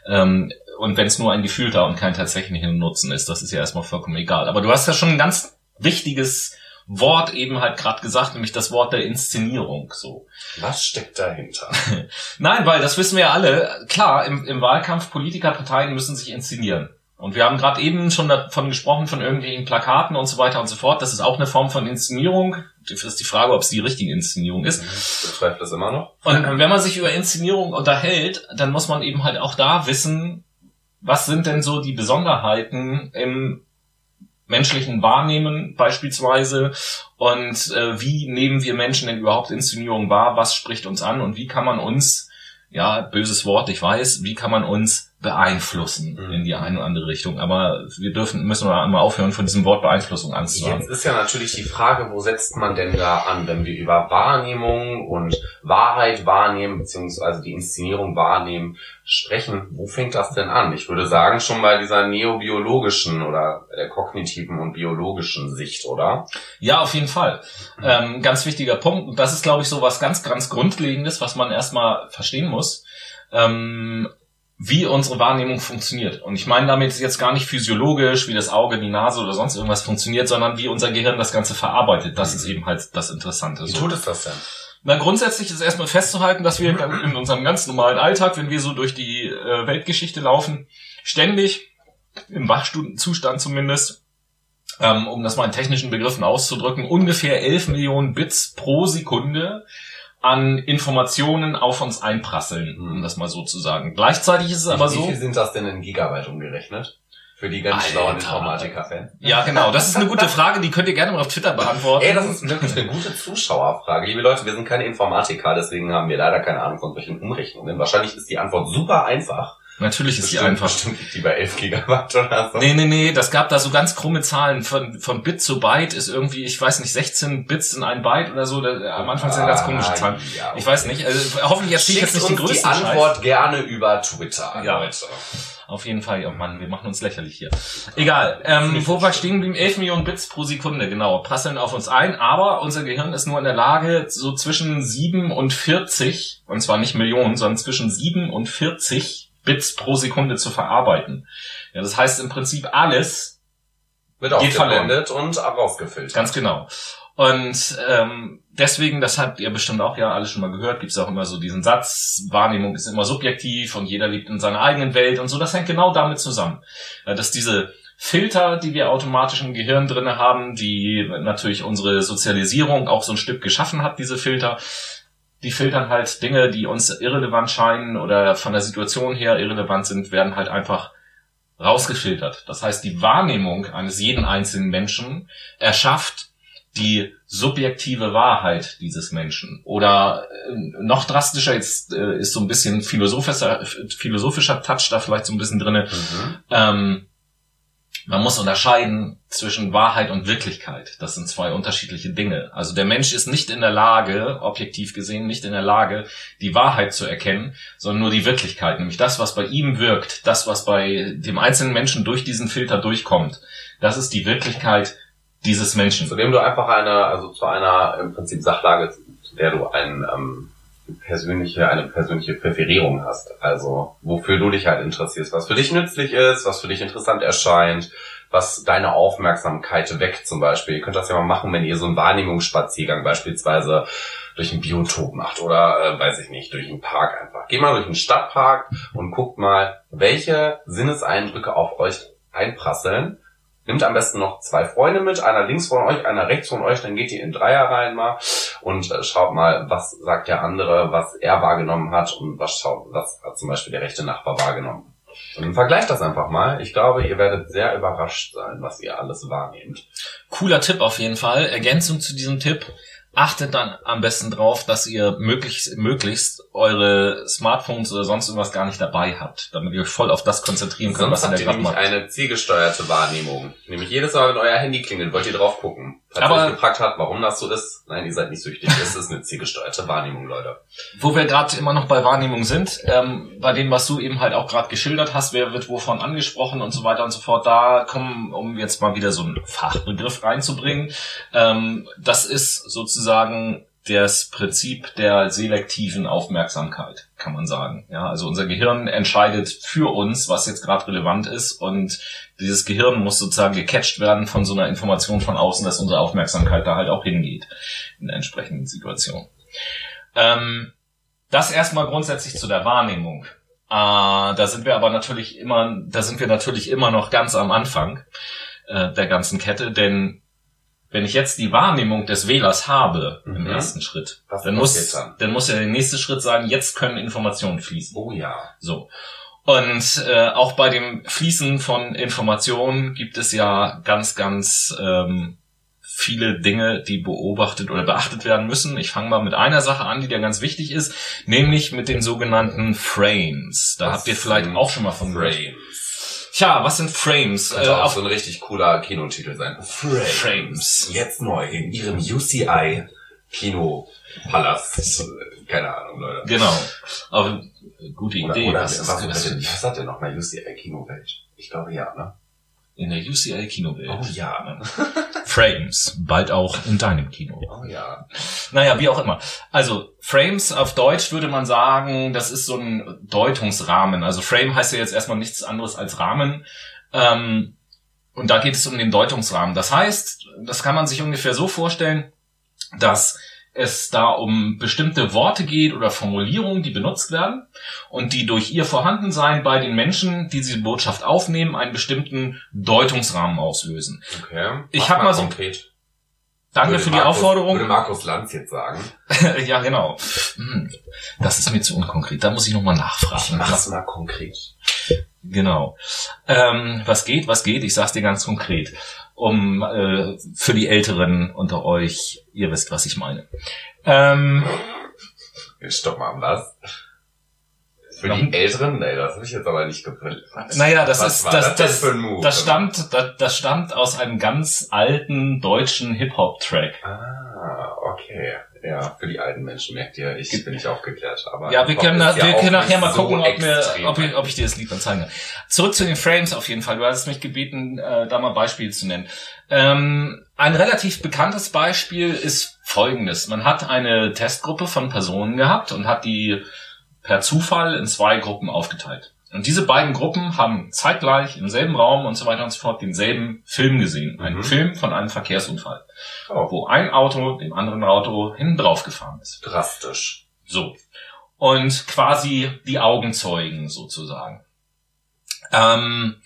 Ähm, und wenn es nur ein gefühlter und kein tatsächlicher Nutzen ist, das ist ja erstmal vollkommen egal. Aber du hast ja schon ein ganz wichtiges Wort eben halt gerade gesagt, nämlich das Wort der Inszenierung. So. Was steckt dahinter? Nein, weil das wissen wir ja alle. Klar, im, im Wahlkampf Politikerparteien müssen sich inszenieren. Und wir haben gerade eben schon davon gesprochen, von irgendwelchen Plakaten und so weiter und so fort. Das ist auch eine Form von Inszenierung. Das ist die Frage, ob es die richtige Inszenierung ist. Ich bezweifle das immer noch. Und wenn man sich über Inszenierung unterhält, dann muss man eben halt auch da wissen, was sind denn so die Besonderheiten im menschlichen Wahrnehmen beispielsweise. Und äh, wie nehmen wir Menschen denn überhaupt Inszenierung wahr, was spricht uns an? Und wie kann man uns, ja, böses Wort, ich weiß, wie kann man uns beeinflussen mhm. in die eine oder andere Richtung. Aber wir dürfen, müssen wir einmal aufhören, von diesem Wort Beeinflussung anzusagen. Jetzt ist ja natürlich die Frage, wo setzt man denn da an, wenn wir über Wahrnehmung und Wahrheit wahrnehmen, beziehungsweise die Inszenierung wahrnehmen, sprechen. Wo fängt das denn an? Ich würde sagen, schon bei dieser neobiologischen oder der kognitiven und biologischen Sicht, oder? Ja, auf jeden Fall. Mhm. Ähm, ganz wichtiger Punkt. Und das ist, glaube ich, so was ganz, ganz Grundlegendes, was man erstmal verstehen muss. Ähm, wie unsere Wahrnehmung funktioniert. Und ich meine damit jetzt gar nicht physiologisch, wie das Auge, die Nase oder sonst irgendwas funktioniert, sondern wie unser Gehirn das Ganze verarbeitet. Das ist eben halt das Interessante. Wie tut es das denn? Na, grundsätzlich ist erstmal festzuhalten, dass wir in unserem ganz normalen Alltag, wenn wir so durch die äh, Weltgeschichte laufen, ständig, im Wachzustand zumindest, ähm, um das mal in technischen Begriffen auszudrücken, ungefähr 11 Millionen Bits pro Sekunde an Informationen auf uns einprasseln, um das mal so zu sagen. Gleichzeitig ist es aber so. Wie viel sind das denn in Gigabyte umgerechnet? Für die ganz schlauen Informatiker-Fans. Ja, genau. Das ist eine gute Frage, die könnt ihr gerne mal auf Twitter beantworten. Ey, das ist wirklich eine gute Zuschauerfrage. Liebe Leute, wir sind keine Informatiker, deswegen haben wir leider keine Ahnung von solchen Umrechnungen. Wahrscheinlich ist die Antwort super einfach. Natürlich ist bestimmt, die einfach. Bestimmt die bei 11 Gigabyte oder so. Nee, nee, nee, das gab da so ganz krumme Zahlen. Von, von Bit zu Byte ist irgendwie, ich weiß nicht, 16 Bits in ein Byte oder so. Da, am Anfang sind ganz komische Zahlen. Ja, okay. Ich weiß nicht. Also, hoffentlich erzähle ich jetzt nicht die größte die Antwort Scheiß. gerne über Twitter, ja. Leute. Auf jeden Fall, oh Mann, wir machen uns lächerlich hier. Egal, ähm, wo wir stehen geblieben? 11 Millionen Bits pro Sekunde, genau, prasseln auf uns ein, aber unser Gehirn ist nur in der Lage, so zwischen 7 und 40, und zwar nicht Millionen, sondern zwischen 7 und 40 Bits pro Sekunde zu verarbeiten. Ja, das heißt im Prinzip alles wird geht verwendet und rausgefiltert. Ganz genau. Und ähm, deswegen, das habt ihr bestimmt auch ja alles schon mal gehört, gibt es auch immer so diesen Satz, Wahrnehmung ist immer subjektiv und jeder lebt in seiner eigenen Welt und so. Das hängt genau damit zusammen, dass diese Filter, die wir automatisch im Gehirn drinne haben, die natürlich unsere Sozialisierung auch so ein Stück geschaffen hat, diese Filter, die filtern halt Dinge, die uns irrelevant scheinen oder von der Situation her irrelevant sind, werden halt einfach rausgefiltert. Das heißt, die Wahrnehmung eines jeden einzelnen Menschen erschafft die subjektive Wahrheit dieses Menschen. Oder äh, noch drastischer, jetzt äh, ist so ein bisschen philosophischer, philosophischer Touch da vielleicht so ein bisschen drinne. Mhm. Ähm, man muss unterscheiden zwischen Wahrheit und Wirklichkeit. Das sind zwei unterschiedliche Dinge. Also der Mensch ist nicht in der Lage, objektiv gesehen, nicht in der Lage, die Wahrheit zu erkennen, sondern nur die Wirklichkeit. Nämlich das, was bei ihm wirkt, das, was bei dem einzelnen Menschen durch diesen Filter durchkommt. Das ist die Wirklichkeit dieses Menschen. Zu dem du einfach eine, also zu einer im Prinzip Sachlage, zu der du ein ähm, persönliche, eine persönliche Präferierung hast. Also wofür du dich halt interessierst, was für dich nützlich ist, was für dich interessant erscheint, was deine Aufmerksamkeit weckt zum Beispiel. Ihr könnt das ja mal machen, wenn ihr so einen Wahrnehmungsspaziergang beispielsweise durch ein Biotop macht oder äh, weiß ich nicht, durch einen Park einfach. Geh mal durch einen Stadtpark und guckt mal, welche Sinneseindrücke auf euch einprasseln Nimmt am besten noch zwei Freunde mit, einer links von euch, einer rechts von euch, dann geht ihr in Dreier rein mal und äh, schaut mal, was sagt der andere, was er wahrgenommen hat und was schaut, was hat zum Beispiel der rechte Nachbar wahrgenommen. Und vergleicht das einfach mal. Ich glaube, ihr werdet sehr überrascht sein, was ihr alles wahrnehmt. Cooler Tipp auf jeden Fall. Ergänzung zu diesem Tipp achtet dann am besten drauf, dass ihr möglichst, möglichst eure Smartphones oder sonst irgendwas gar nicht dabei habt, damit ihr euch voll auf das konzentrieren könnt, Sonst was ihr habt ihr nämlich macht. eine zielgesteuerte Wahrnehmung. Nämlich jedes Mal, wenn euer Handy klingelt, wollt ihr drauf gucken. Falls Aber, euch gefragt hat, warum das so ist, nein, ihr seid nicht süchtig. Es ist eine zielgesteuerte Wahrnehmung, Leute. Wo wir gerade immer noch bei Wahrnehmung sind, ähm, bei dem, was du eben halt auch gerade geschildert hast, wer wird wovon angesprochen und so weiter und so fort, da kommen, um jetzt mal wieder so einen Fachbegriff reinzubringen, ähm, das ist sozusagen das Prinzip der selektiven Aufmerksamkeit, kann man sagen. Ja, also unser Gehirn entscheidet für uns, was jetzt gerade relevant ist und dieses Gehirn muss sozusagen gecatcht werden von so einer Information von außen, dass unsere Aufmerksamkeit da halt auch hingeht in der entsprechenden Situation. Ähm, das erstmal grundsätzlich zu der Wahrnehmung. Äh, da sind wir aber natürlich immer, da sind wir natürlich immer noch ganz am Anfang äh, der ganzen Kette, denn wenn ich jetzt die Wahrnehmung des Wählers habe mhm. im ersten Schritt, dann muss, dann? dann muss ja der nächste Schritt sein, jetzt können Informationen fließen. Oh ja. So. Und äh, auch bei dem Fließen von Informationen gibt es ja ganz, ganz ähm, viele Dinge, die beobachtet oder beachtet werden müssen. Ich fange mal mit einer Sache an, die da ganz wichtig ist, nämlich mit den sogenannten Frames. Da was habt ihr vielleicht auch schon mal von Frames. gehört. Tja, was sind Frames? Könnte äh, auch so ein richtig cooler Kinotitel sein. Frames. Frames. Jetzt neu in ihrem UCI Kinopalast. Keine Ahnung, Leute. Genau. Aber gute Idee. Oder, was, was, was, was hat denn noch mal UCI Kinowelt? Ich glaube ja, ne? In der UCL Kinowelt. Oh ja. Frames, bald auch in deinem Kino. Oh ja. Naja, wie auch immer. Also Frames auf Deutsch würde man sagen, das ist so ein Deutungsrahmen. Also Frame heißt ja jetzt erstmal nichts anderes als Rahmen. Ähm, und da geht es um den Deutungsrahmen. Das heißt, das kann man sich ungefähr so vorstellen, dass es da um bestimmte Worte geht oder Formulierungen, die benutzt werden und die durch ihr Vorhandensein bei den Menschen, die diese Botschaft aufnehmen, einen bestimmten Deutungsrahmen auslösen. Okay. Ich habe mal so konkret. Danke würde für die Markus, Aufforderung. Würde Markus Lanz jetzt sagen. ja, genau. Hm. Das ist mir zu unkonkret. Da muss ich nochmal nachfragen. Ich mach's mal konkret. Genau. Ähm, was geht, was geht? Ich sag's dir ganz konkret um äh, für die Älteren unter euch, ihr wisst, was ich meine. Ähm, Stopp mal, was? Für die Älteren? Nee, das habe ich jetzt aber nicht geprillt. Naja, das was ist das, das, das, das stammt das, das stammt aus einem ganz alten deutschen Hip-Hop-Track. Ah, okay. Ja, für die alten Menschen merkt ihr, ich bin nicht aufgeklärt. Aber ja, wir können, ja wir können nachher mal so gucken, ob, mir, ob, ich, ob ich dir das Lied dann zeigen kann. Zurück zu den Frames auf jeden Fall. Du hast mich gebeten, äh, da mal Beispiele zu nennen. Ähm, ein relativ bekanntes Beispiel ist folgendes. Man hat eine Testgruppe von Personen gehabt und hat die per Zufall in zwei Gruppen aufgeteilt. Und diese beiden Gruppen haben zeitgleich im selben Raum und so weiter und so fort denselben Film gesehen. Einen Mhm. Film von einem Verkehrsunfall, Oh, wo ein Auto dem anderen Auto hinten drauf gefahren ist. drastisch. So. Und quasi die Augenzeugen sozusagen. Ähm,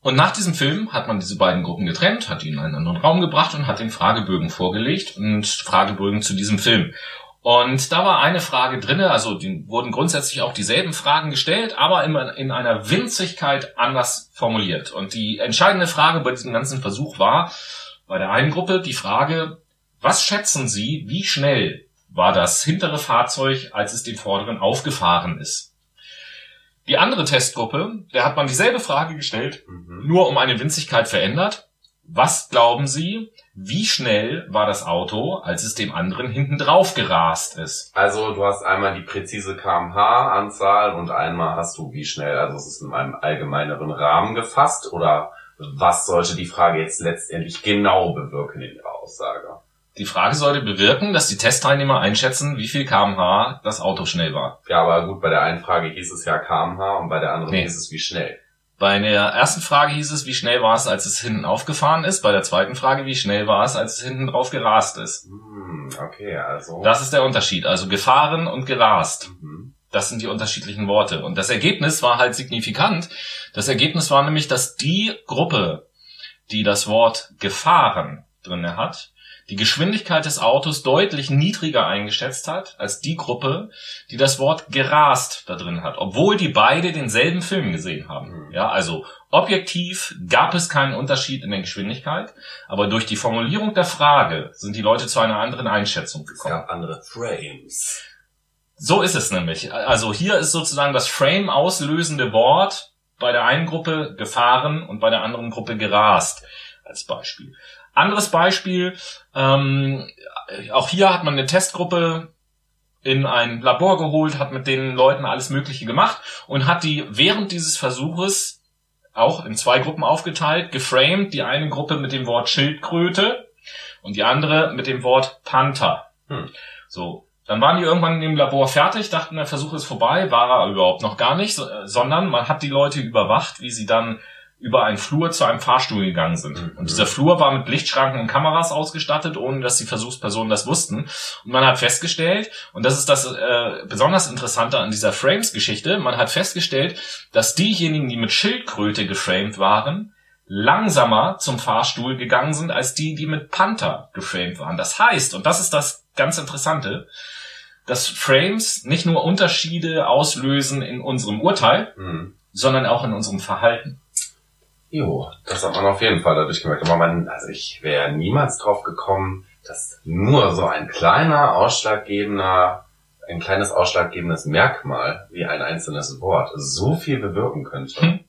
und nach diesem Film hat man diese beiden Gruppen getrennt, hat die in einen anderen Raum gebracht und hat den Fragebögen vorgelegt und Fragebögen zu diesem Film. Und da war eine Frage drinne, also die wurden grundsätzlich auch dieselben Fragen gestellt, aber immer in einer Winzigkeit anders formuliert. Und die entscheidende Frage bei diesem ganzen Versuch war, bei der einen Gruppe die Frage, was schätzen Sie, wie schnell war das hintere Fahrzeug, als es den vorderen aufgefahren ist? Die andere Testgruppe, der hat man dieselbe Frage gestellt, Mhm. nur um eine Winzigkeit verändert. Was glauben Sie, wie schnell war das Auto, als es dem anderen hinten drauf gerast ist? Also du hast einmal die präzise kmh-Anzahl und einmal hast du wie schnell, also es ist in einem allgemeineren Rahmen gefasst oder was sollte die Frage jetzt letztendlich genau bewirken in ihrer Aussage? Die Frage sollte bewirken, dass die Testteilnehmer einschätzen, wie viel kmh das Auto schnell war. Ja, aber gut, bei der einen Frage hieß es ja kmh und bei der anderen Nee. hieß es wie schnell. Bei der ersten Frage hieß es, wie schnell war es, als es hinten aufgefahren ist. Bei der zweiten Frage, wie schnell war es, als es hinten drauf gerast ist. Hm, okay, also. Das ist der Unterschied. Also gefahren und gerast. Mhm. Das sind die unterschiedlichen Worte. Und das Ergebnis war halt signifikant. Das Ergebnis war nämlich, dass die Gruppe, die das Wort gefahren drinne hat, die Geschwindigkeit des Autos deutlich niedriger eingeschätzt hat als die Gruppe, die das Wort gerast da drin hat, obwohl die beide denselben Film gesehen haben. Mhm. Ja, also objektiv gab es keinen Unterschied in der Geschwindigkeit, aber durch die Formulierung der Frage sind die Leute zu einer anderen Einschätzung Es gekommen. gab andere Frames. So ist es nämlich. Also hier ist sozusagen das Frame auslösende Wort bei der einen Gruppe gefahren und bei der anderen Gruppe gerast als Beispiel. Anderes Beispiel, ähm, auch hier hat man eine Testgruppe in ein Labor geholt, hat mit den Leuten alles Mögliche gemacht und hat die während dieses Versuches auch in zwei Gruppen aufgeteilt, geframed, die eine Gruppe mit dem Wort Schildkröte und die andere mit dem Wort Panther. Hm. So, dann waren die irgendwann im Labor fertig, dachten, der Versuch ist vorbei, war er überhaupt noch gar nicht, äh, sondern man hat die Leute überwacht, wie sie dann über einen Flur zu einem Fahrstuhl gegangen sind. Mhm. Und dieser Flur war mit Lichtschranken und Kameras ausgestattet, ohne dass die Versuchspersonen das wussten. Und man hat festgestellt, und das ist das äh, besonders Interessante an dieser Frames-Geschichte, man hat festgestellt, dass diejenigen, die mit Schildkröte geframed waren, langsamer zum Fahrstuhl gegangen sind als die, die mit Panther geframed waren. Das heißt, und das ist das ganz Interessante, dass Frames nicht nur Unterschiede auslösen in unserem Urteil, Hm. sondern auch in unserem Verhalten. Jo, das hat man auf jeden Fall dadurch gemerkt. Aber man, also ich wäre niemals drauf gekommen, dass nur so ein kleiner ausschlaggebender, ein kleines ausschlaggebendes Merkmal wie ein einzelnes Wort so viel bewirken könnte. Hm.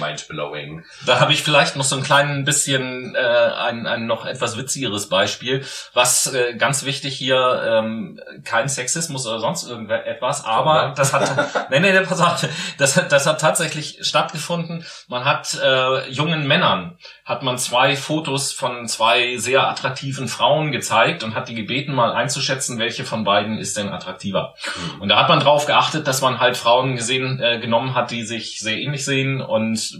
Mindblowing. Da habe ich vielleicht noch so ein klein bisschen äh, ein, ein noch etwas witzigeres Beispiel, was äh, ganz wichtig hier ähm, kein Sexismus oder sonst irgendetwas, aber Sondern? das hat nee, nee, nee, pass auf, das hat das hat tatsächlich stattgefunden. Man hat äh, jungen Männern hat man zwei Fotos von zwei sehr attraktiven Frauen gezeigt und hat die gebeten mal einzuschätzen, welche von beiden ist denn attraktiver. Hm. Und da hat man drauf geachtet, dass man halt Frauen gesehen äh, genommen hat, die sich sehr ähnlich sehen und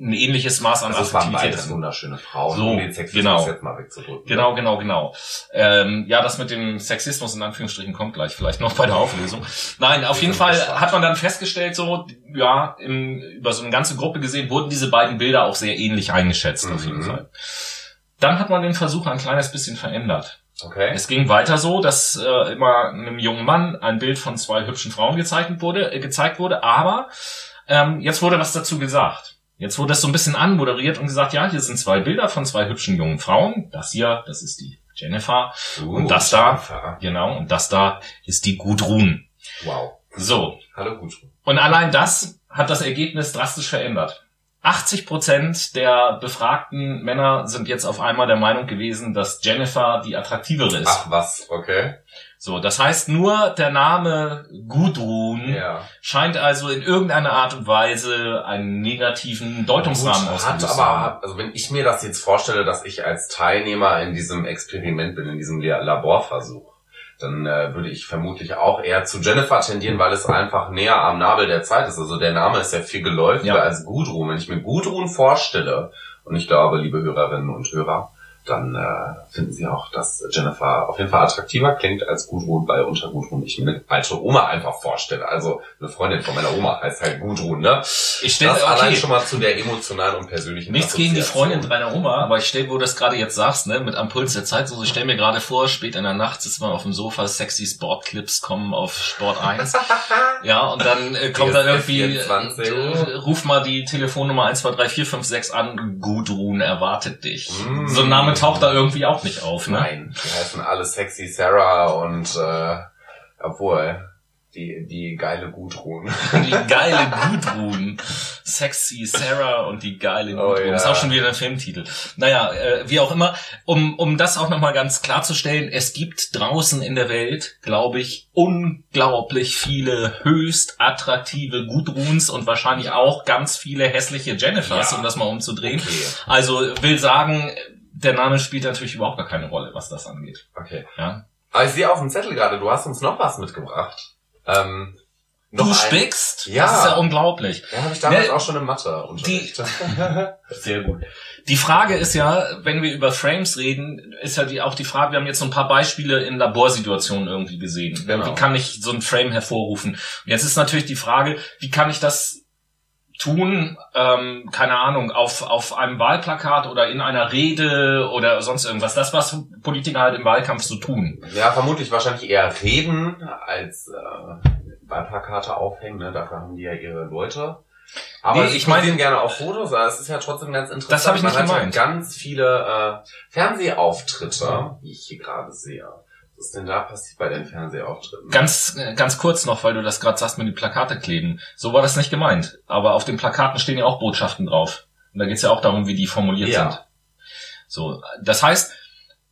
ein ähnliches Maß an Also Attraktivität hatten. wunderschöne Frauen, So, um den Sexismus genau. jetzt mal wegzudrücken. Genau, genau, genau. Ähm, ja, das mit dem Sexismus in Anführungsstrichen kommt gleich vielleicht noch bei der Auflösung. Nein, auf jeden Fall gespannt. hat man dann festgestellt, so, ja, im, über so eine ganze Gruppe gesehen, wurden diese beiden Bilder auch sehr ähnlich eingeschätzt, auf jeden Mhm. Fall. Dann hat man den Versuch ein kleines bisschen verändert. Okay. Es ging weiter so, dass äh, immer einem jungen Mann ein Bild von zwei hübschen Frauen gezeigt wurde, äh, gezeigt wurde, aber ähm, jetzt wurde was dazu gesagt. Jetzt wurde das so ein bisschen anmoderiert und gesagt, ja, hier sind zwei Bilder von zwei hübschen jungen Frauen. Das hier, das ist die Jennifer, Uh, und das da? Jennifer. genau, und das da ist die Gudrun. Wow. So, Hallo Gudrun. und allein das hat das Ergebnis drastisch verändert. 80 Prozent der befragten Männer sind jetzt auf einmal der Meinung gewesen, dass Jennifer die attraktivere ist. Ach was, okay. So, das heißt nur der Name Gudrun Ja. scheint also in irgendeiner Art und Weise einen negativen Deutungsrahmen Gut, hat aber, also wenn ich mir das jetzt vorstelle, dass ich als Teilnehmer in diesem Experiment bin, in diesem La- Laborversuch, dann äh, würde ich vermutlich auch eher zu Jennifer tendieren, weil es einfach näher am Nabel der Zeit ist. Also der Name ist ja viel geläufiger Ja. als Gudrun. Wenn ich mir Gudrun vorstelle, und ich glaube, liebe Hörerinnen und Hörer, dann äh, finden Sie auch, dass Jennifer auf jeden Fall attraktiver klingt als Gudrun, weil unter Gudrun ich mir eine alte Oma einfach vorstelle. Also eine Freundin von meiner Oma heißt halt Gudrun, ne? Ich stelle, Das allein okay, schon mal zu der emotionalen und persönlichen nichts gegen die. Freundin deiner Oma, aber ich stelle, wo du das gerade jetzt sagst, ne, mit am Puls der Zeit, so, ich stelle mir gerade vor, spät in der Nacht sitzt man auf dem Sofa, sexy Sportclips kommen auf Sport 1. Ja, und dann äh, kommt dann irgendwie, äh, 24. äh, ruf mal die Telefonnummer 123456 an, Gudrun erwartet dich. Mm. So ein Name taucht da irgendwie auch nicht auf, ne? Nein, die heißen alle sexy Sarah und äh, obwohl die die geile Gudrun. Die geile Gudrun. Sexy Sarah und die geile Oh Gudrun. ja. Ist auch schon wieder ein Filmtitel. Naja, äh, wie auch immer, um, um das auch nochmal ganz klarzustellen, es gibt draußen in der Welt, glaube ich, unglaublich viele höchst attraktive Gudruns und wahrscheinlich auch ganz viele hässliche Jennifers, Ja. um das mal umzudrehen. Okay, Also will sagen, der Name spielt natürlich überhaupt gar keine Rolle, was das angeht. okay. Ja. Aber ich sehe auf dem Zettel gerade, du hast uns noch was mitgebracht. Ähm, noch Du ein- spickst? Ja. Das ist ja unglaublich. Ja, habe ich damals Ne, auch schon in Mathe unterrichtet. Sehr gut. Die Frage ist ja, wenn wir über Frames reden, ist ja die, auch die Frage, wir haben jetzt so ein paar Beispiele in Laborsituationen irgendwie gesehen. Genau. Wie kann ich so ein Frame hervorrufen? Und jetzt ist natürlich die Frage, wie kann ich das tun, ähm, keine Ahnung, auf, auf einem Wahlplakat oder in einer Rede oder sonst irgendwas. Das, was Politiker halt im Wahlkampf so tun. ja, vermutlich wahrscheinlich eher reden als äh, Wahlplakate aufhängen. Ne? Dafür haben die ja ihre Leute. Aber Nee, ich meine- posieren gerne auf Fotos, aber es ist ja trotzdem ganz interessant. Das hab ich nicht Man hat gemeint. Ja ganz viele äh, Fernsehauftritte, die ich hier gerade sehe. Was ist denn da passiert bei den Fernsehauftritten? Ganz, äh, ganz kurz noch, weil du das gerade sagst mit den Plakate kleben. So war das nicht gemeint. Aber auf den Plakaten stehen ja auch Botschaften drauf. Und da geht's ja auch darum, wie die formuliert Ja. sind. So, das heißt,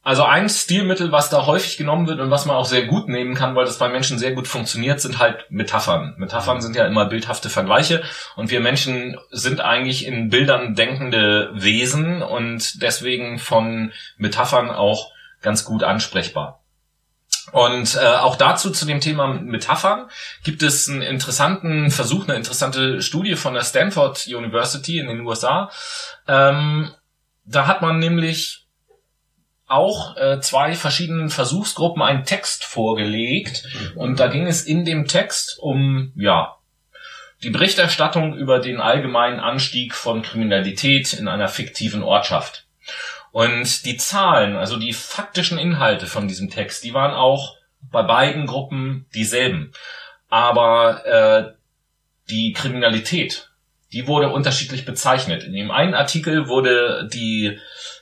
also ein Stilmittel, was da häufig genommen wird und was man auch sehr gut nehmen kann, weil das bei Menschen sehr gut funktioniert, sind halt Metaphern. Metaphern sind ja immer bildhafte Vergleiche und wir Menschen sind eigentlich in Bildern denkende Wesen und deswegen von Metaphern auch ganz gut ansprechbar. Und äh, auch dazu zu dem Thema Metaphern gibt es einen interessanten Versuch, eine interessante Studie von der Stanford University in den USA. Ähm, da hat man nämlich auch äh, zwei verschiedenen Versuchsgruppen einen Text vorgelegt und da ging es in dem Text um ja die Berichterstattung über den allgemeinen Anstieg von Kriminalität in einer fiktiven Ortschaft. Und die Zahlen, also die faktischen Inhalte von diesem Text, die waren auch bei beiden Gruppen dieselben. Aber äh, die Kriminalität, die wurde unterschiedlich bezeichnet. In dem einen Artikel wurde die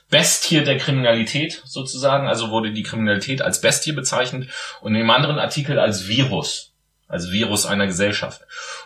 Bestie der Kriminalität sozusagen, also wurde die Kriminalität als Bestie bezeichnet und in dem anderen Artikel als Virus, als Virus einer Gesellschaft.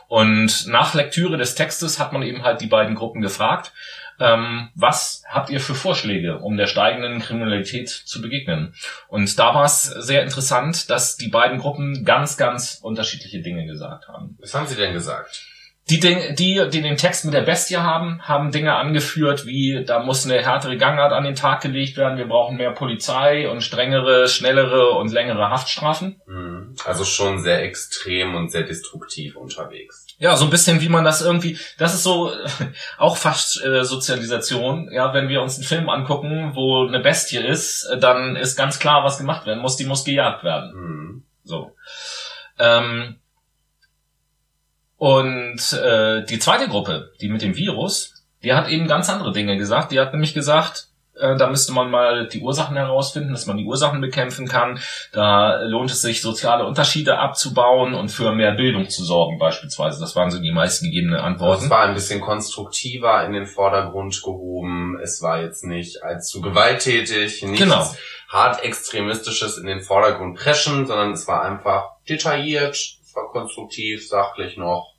Und nach Lektüre des Textes hat man eben halt die beiden Gruppen gefragt, ähm, was habt ihr für Vorschläge, um der steigenden Kriminalität zu begegnen? Und da war es sehr interessant, dass die beiden Gruppen ganz, ganz unterschiedliche Dinge gesagt haben. Was haben sie denn gesagt? Die, die, die den Text mit der Bestie haben, haben Dinge angeführt, wie da muss eine härtere Gangart an den Tag gelegt werden, wir brauchen mehr Polizei und strengere, schnellere und längere Haftstrafen. Hm. Also schon sehr extrem und sehr destruktiv unterwegs. Ja, so ein bisschen wie man das irgendwie, das ist so auch fast äh, Sozialisation. Ja, wenn wir uns einen Film angucken, wo eine Bestie ist, äh, dann ist ganz klar, was gemacht werden muss. Die muss gejagt werden. Hm. So. Ähm, und äh, die zweite Gruppe, die mit dem Virus, die hat eben ganz andere Dinge gesagt. Die hat nämlich gesagt, äh, da müsste man mal die Ursachen herausfinden, dass man die Ursachen bekämpfen kann. Da lohnt es sich, soziale Unterschiede abzubauen und für mehr Bildung zu sorgen beispielsweise. Das waren so die meisten gegebenen Es Antworten. war ein bisschen konstruktiver in den Vordergrund gehoben. Es war jetzt nicht allzu gewalttätig, nichts Genau. hart extremistisches in den Vordergrund preschen, sondern es war einfach detailliert, es war konstruktiv, sachlich noch.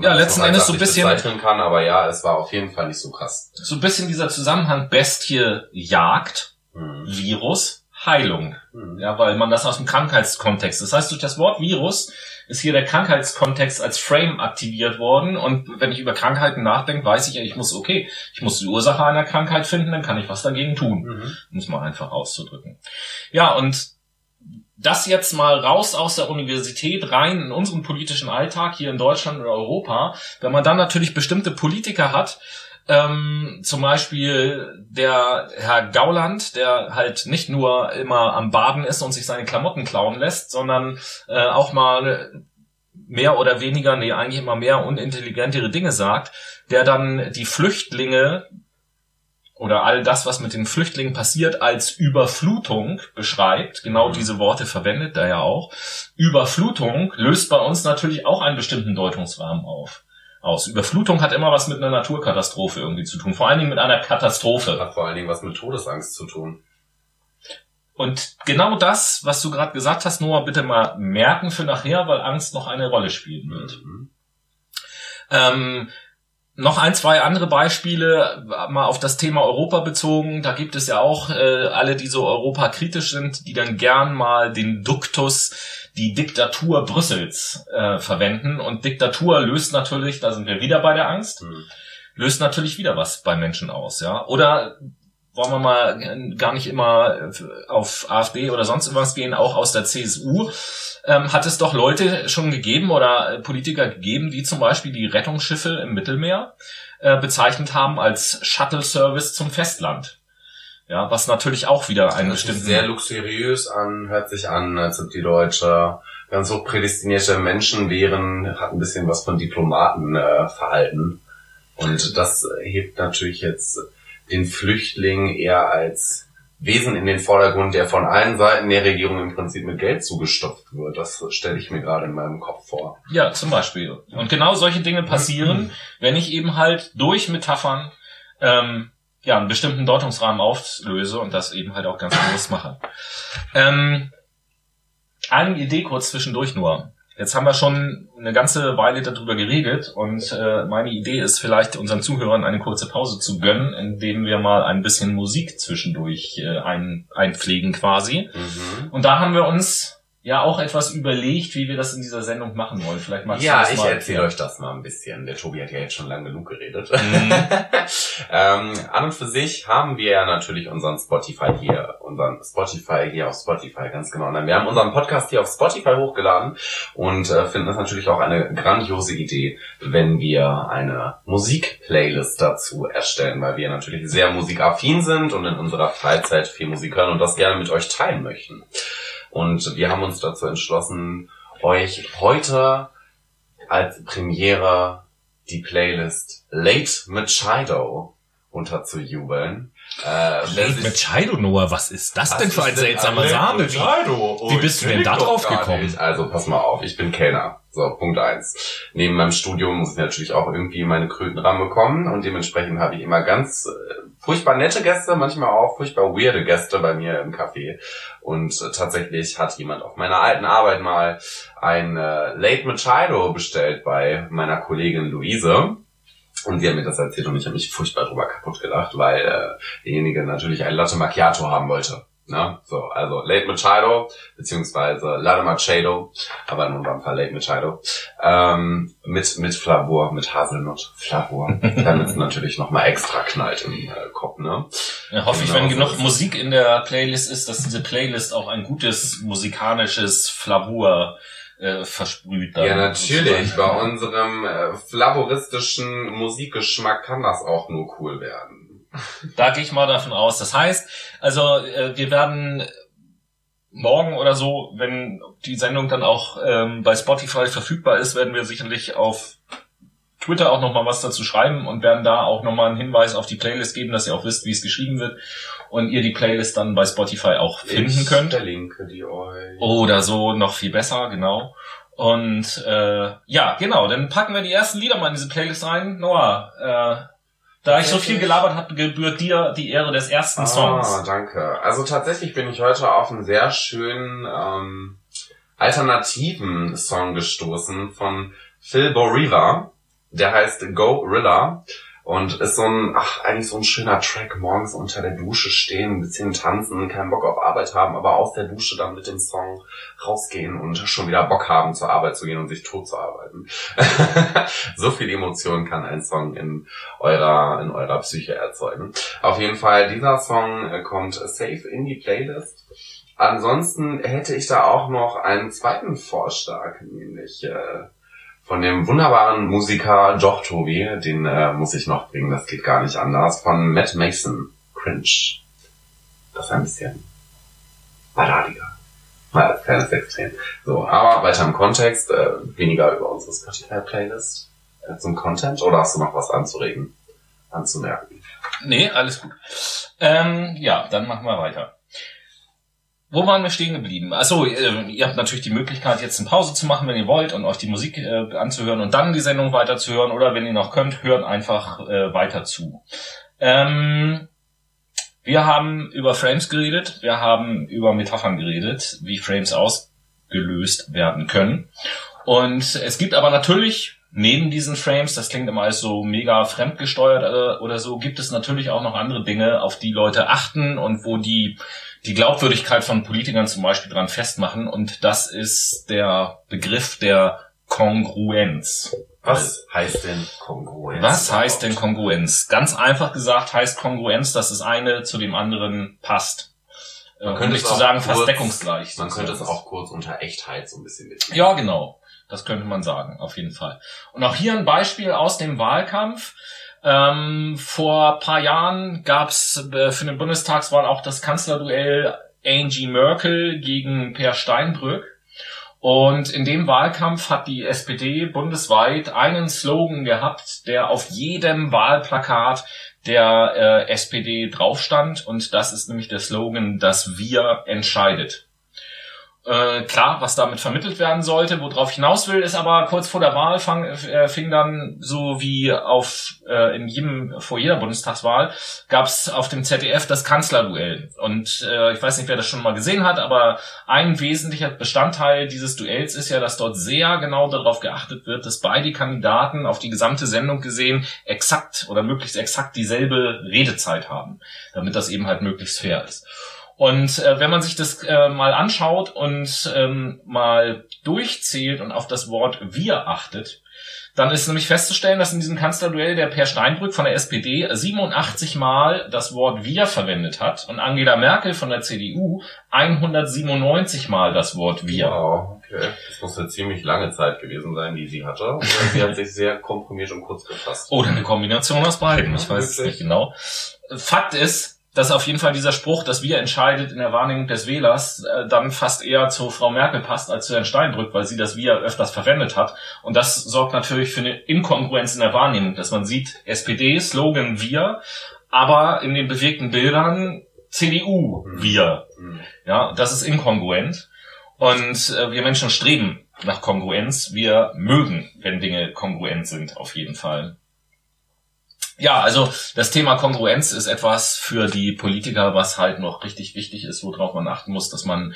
Ja, letzten Endes so ein bisschen- bezeichnen kann, aber ja, es war auf jeden Fall nicht so krass. So ein bisschen dieser Zusammenhang Bestie Jagd, Hm. Virus, Heilung. Hm. Ja, weil man das aus dem Krankheitskontext. Das heißt, durch das Wort Virus ist hier der Krankheitskontext als Frame aktiviert worden. Und wenn ich über Krankheiten nachdenke, weiß ich ja, ich muss, okay, ich muss die Ursache einer Krankheit finden, dann kann ich was dagegen tun. Mhm. Muss man einfach auszudrücken. Ja, und das jetzt mal raus aus der Universität rein in unseren politischen Alltag hier in Deutschland oder Europa, wenn man dann natürlich bestimmte Politiker hat, ähm, zum Beispiel der Herr Gauland, der halt nicht nur immer am Baden ist und sich seine Klamotten klauen lässt, sondern äh, auch mal mehr oder weniger, nee, eigentlich immer mehr unintelligentere Dinge sagt, der dann die Flüchtlinge oder all das, was mit den Flüchtlingen passiert, als Überflutung beschreibt. Genau mhm. diese Worte verwendet er ja auch. Überflutung löst bei uns natürlich auch einen bestimmten Deutungsrahmen auf. Aus. Überflutung hat immer was mit einer Naturkatastrophe irgendwie zu tun. Vor allen Dingen mit einer Katastrophe. Hat vor allen Dingen was mit Todesangst zu tun. Und genau das, was du gerade gesagt hast, Noah, bitte mal merken für nachher, weil Angst noch eine Rolle spielen wird. Mhm. Ähm, noch ein, zwei andere Beispiele, mal auf das Thema Europa bezogen. Da gibt es ja auch äh, alle, die so Europa kritisch sind, die dann gern mal den Duktus, die Diktatur Brüssels äh, verwenden. Und Diktatur löst natürlich, da sind wir wieder bei der Angst, mhm. löst natürlich wieder was bei Menschen aus, ja. Oder wollen wir mal gar nicht immer auf AfD oder sonst irgendwas gehen, auch aus der CSU, ähm, hat es doch Leute schon gegeben oder Politiker gegeben, die zum Beispiel die Rettungsschiffe im Mittelmeer äh, bezeichnet haben als Shuttle-Service zum Festland. Ja, was natürlich auch wieder einen bestimmten... Sehr luxuriös an, hört sich an, als ob die Deutsche ganz so prädestinierte Menschen wären, hat ein bisschen was von Diplomatenverhalten. Äh, Und das hebt natürlich jetzt den Flüchtling eher als Wesen in den Vordergrund, der von allen Seiten der Regierung im Prinzip mit Geld zugestopft wird. Das stelle ich mir gerade in meinem Kopf vor. Ja, zum Beispiel. Und genau solche Dinge passieren, wenn ich eben halt durch Metaphern ähm, ja einen bestimmten Deutungsrahmen auflöse und das eben halt auch ganz bewusst mache. Ähm, eine Idee kurz zwischendurch nur. Jetzt haben wir schon eine ganze Weile darüber geredet und äh, meine Idee ist vielleicht unseren Zuhörern eine kurze Pause zu gönnen, indem wir mal ein bisschen Musik zwischendurch äh, ein, einpflegen quasi. Mhm. Und da haben wir uns ja auch etwas überlegt, wie wir das in dieser Sendung machen wollen. Vielleicht magst ja, du das mal. Ja, ich erzähle euch das mal ein bisschen. Der Tobi hat ja jetzt schon lange genug geredet. Mhm. ähm, an und für sich haben wir ja natürlich unseren Spotify hier, unseren Spotify hier auf Spotify, ganz genau. Und wir haben unseren Podcast hier auf Spotify hochgeladen und äh, finden das natürlich auch eine grandiose Idee, wenn wir eine Musikplaylist dazu erstellen, weil wir natürlich sehr musikaffin sind und in unserer Freizeit viel Musik hören und das gerne mit euch teilen möchten. Und wir haben uns dazu entschlossen, euch heute als Premiere die Playlist Late Machado unterzujubeln. Äh, Late Machado, Noah, was ist das denn für ein seltsamer Same? Wie, wie bist du denn da drauf gekommen? Also pass mal auf, ich bin Kellner. So, Punkt eins. Neben meinem Studium muss ich natürlich auch irgendwie meine Kröten ranbekommen und dementsprechend habe ich immer ganz äh, furchtbar nette Gäste, manchmal auch furchtbar weirde Gäste bei mir im Café. Und äh, tatsächlich hat jemand auf meiner alten Arbeit mal ein äh, Late Machado bestellt bei meiner Kollegin Luise. Und sie hat mir das erzählt und ich habe mich furchtbar drüber kaputt gelacht, weil äh, derjenige natürlich ein Latte Macchiato haben wollte. Ne? So, also Late Machado, beziehungsweise Latte Machado, aber in unserem Fall Late Machado, ähm, mit, mit Flavor, mit Haselnut Flavor, damit es natürlich nochmal extra knallt im äh, Kopf, ne? Ja, hoffe genau, ich, wenn so genug Musik in der Playlist ist, dass diese Playlist auch ein gutes musikalisches Flavor äh, versprüht. Ja, natürlich. Bei unserem äh, flavoristischen Musikgeschmack kann das auch nur cool werden. Da gehe ich mal davon aus. Das heißt, also äh, wir werden morgen oder so, wenn die Sendung dann auch ähm, bei Spotify verfügbar ist, werden wir sicherlich auf Twitter auch nochmal was dazu schreiben und werden da auch nochmal einen Hinweis auf die Playlist geben, dass ihr auch wisst, wie es geschrieben wird und ihr die Playlist dann bei Spotify auch finden ich könnt. Verlinke die euch. Oder so, noch viel besser, genau. Und äh, ja, genau, dann packen wir die ersten Lieder mal in diese Playlist rein. Noah, äh, da ich so viel gelabert habe, gebührt dir die Ehre des ersten Songs. Ah, danke. Also tatsächlich bin ich heute auf einen sehr schönen ähm, alternativen Song gestoßen von Phil Boriva. Der heißt Go Rilla. Und ist so ein, ach, eigentlich so ein schöner Track, morgens unter der Dusche stehen, ein bisschen tanzen, keinen Bock auf Arbeit haben, aber aus der Dusche dann mit dem Song rausgehen und schon wieder Bock haben, zur Arbeit zu gehen und sich tot zu arbeiten. so viel Emotion kann ein Song in eurer, in eurer Psyche erzeugen. Auf jeden Fall, dieser Song äh, kommt safe in die Playlist. ansonsten hätte ich da auch noch einen zweiten Vorschlag, nämlich äh, von dem wunderbaren Musiker Joch Tobi, den äh, muss ich noch bringen, das geht gar nicht anders, von Matt Mason, Cringe. Das ist ein bisschen balladiger. Mal als kleines Extrem. So, aber weiter im Kontext, äh, weniger über unsere Spotify-Playlist äh, zum Content, oder hast du noch was anzuregen, anzumerken? Nee, alles gut. Ähm, ja, dann machen wir weiter. Wo waren wir stehen geblieben? Achso, äh, ihr habt natürlich die Möglichkeit, jetzt eine Pause zu machen, wenn ihr wollt, und euch die Musik äh, anzuhören und dann die Sendung weiterzuhören. Oder wenn ihr noch könnt, hört einfach äh, weiter zu. Ähm, wir haben über Frames geredet, wir haben über Metaphern geredet, wie Frames ausgelöst werden können. Und es gibt aber natürlich neben diesen Frames, das klingt immer als so mega fremdgesteuert äh, oder so, gibt es natürlich auch noch andere Dinge, auf die Leute achten und wo die die Glaubwürdigkeit von Politikern zum Beispiel dran festmachen. Und das ist der Begriff der Kongruenz. Was heißt denn Kongruenz? Was heißt denn Kongruenz? Ganz einfach gesagt heißt Kongruenz, dass das eine zu dem anderen passt. Man Äh, könnte um nicht es zu sagen, kurz- fast deckungsgleich. Man könnte es auch kurz unter Echtheit so ein bisschen mit. Ja, genau. Das könnte man sagen, auf jeden Fall. Und auch hier ein Beispiel aus dem Wahlkampf. Ähm, vor paar Jahren gab es äh, für eine Bundestagswahl auch das Kanzlerduell Angie Merkel gegen Per Steinbrück. Und in dem Wahlkampf hat die SPD bundesweit einen Slogan gehabt, der auf jedem Wahlplakat der äh, SPD drauf stand. Und das ist nämlich der Slogan, dass wir entscheidet. Äh, klar, was damit vermittelt werden sollte, worauf ich hinaus will, ist aber kurz vor der Wahl fang, äh, fing dann so wie auf äh, in jedem vor jeder Bundestagswahl gab's auf dem ZDF das Kanzlerduell und äh, ich weiß nicht, wer das schon mal gesehen hat, aber ein wesentlicher Bestandteil dieses Duells ist ja, dass dort sehr genau darauf geachtet wird, dass beide Kandidaten auf die gesamte Sendung gesehen exakt oder möglichst exakt dieselbe Redezeit haben, damit das eben halt möglichst fair ist. Und äh, wenn man sich das äh, mal anschaut und ähm, mal durchzählt und auf das Wort wir achtet, dann ist nämlich festzustellen, dass in diesem Kanzlerduell der Per Steinbrück von der SPD 87 Mal das Wort wir verwendet hat und Angela Merkel von der CDU 197 Mal das Wort wir. Wow, okay. Das muss eine ziemlich lange Zeit gewesen sein, die sie hatte. Oder sie hat sich sehr komprimiert und kurz gefasst. Oder eine Kombination aus beiden, ich weiß es nicht genau. Fakt ist, dass auf jeden Fall dieser Spruch, dass wir entscheidet in der Wahrnehmung des Wählers, äh, dann fast eher zu Frau Merkel passt als zu Herrn Steinbrück, weil sie das wir öfters verwendet hat. Und das sorgt natürlich für eine Inkongruenz in der Wahrnehmung, dass man sieht, SPD, Slogan wir, aber in den bewegten Bildern CDU Mhm. wir. Hm. Ja, das ist inkongruent. Und äh, wir Menschen streben nach Kongruenz. Wir mögen, wenn Dinge kongruent sind, auf jeden Fall. Ja, also das Thema Kongruenz ist etwas für die Politiker, was halt noch richtig wichtig ist, worauf man achten muss, dass man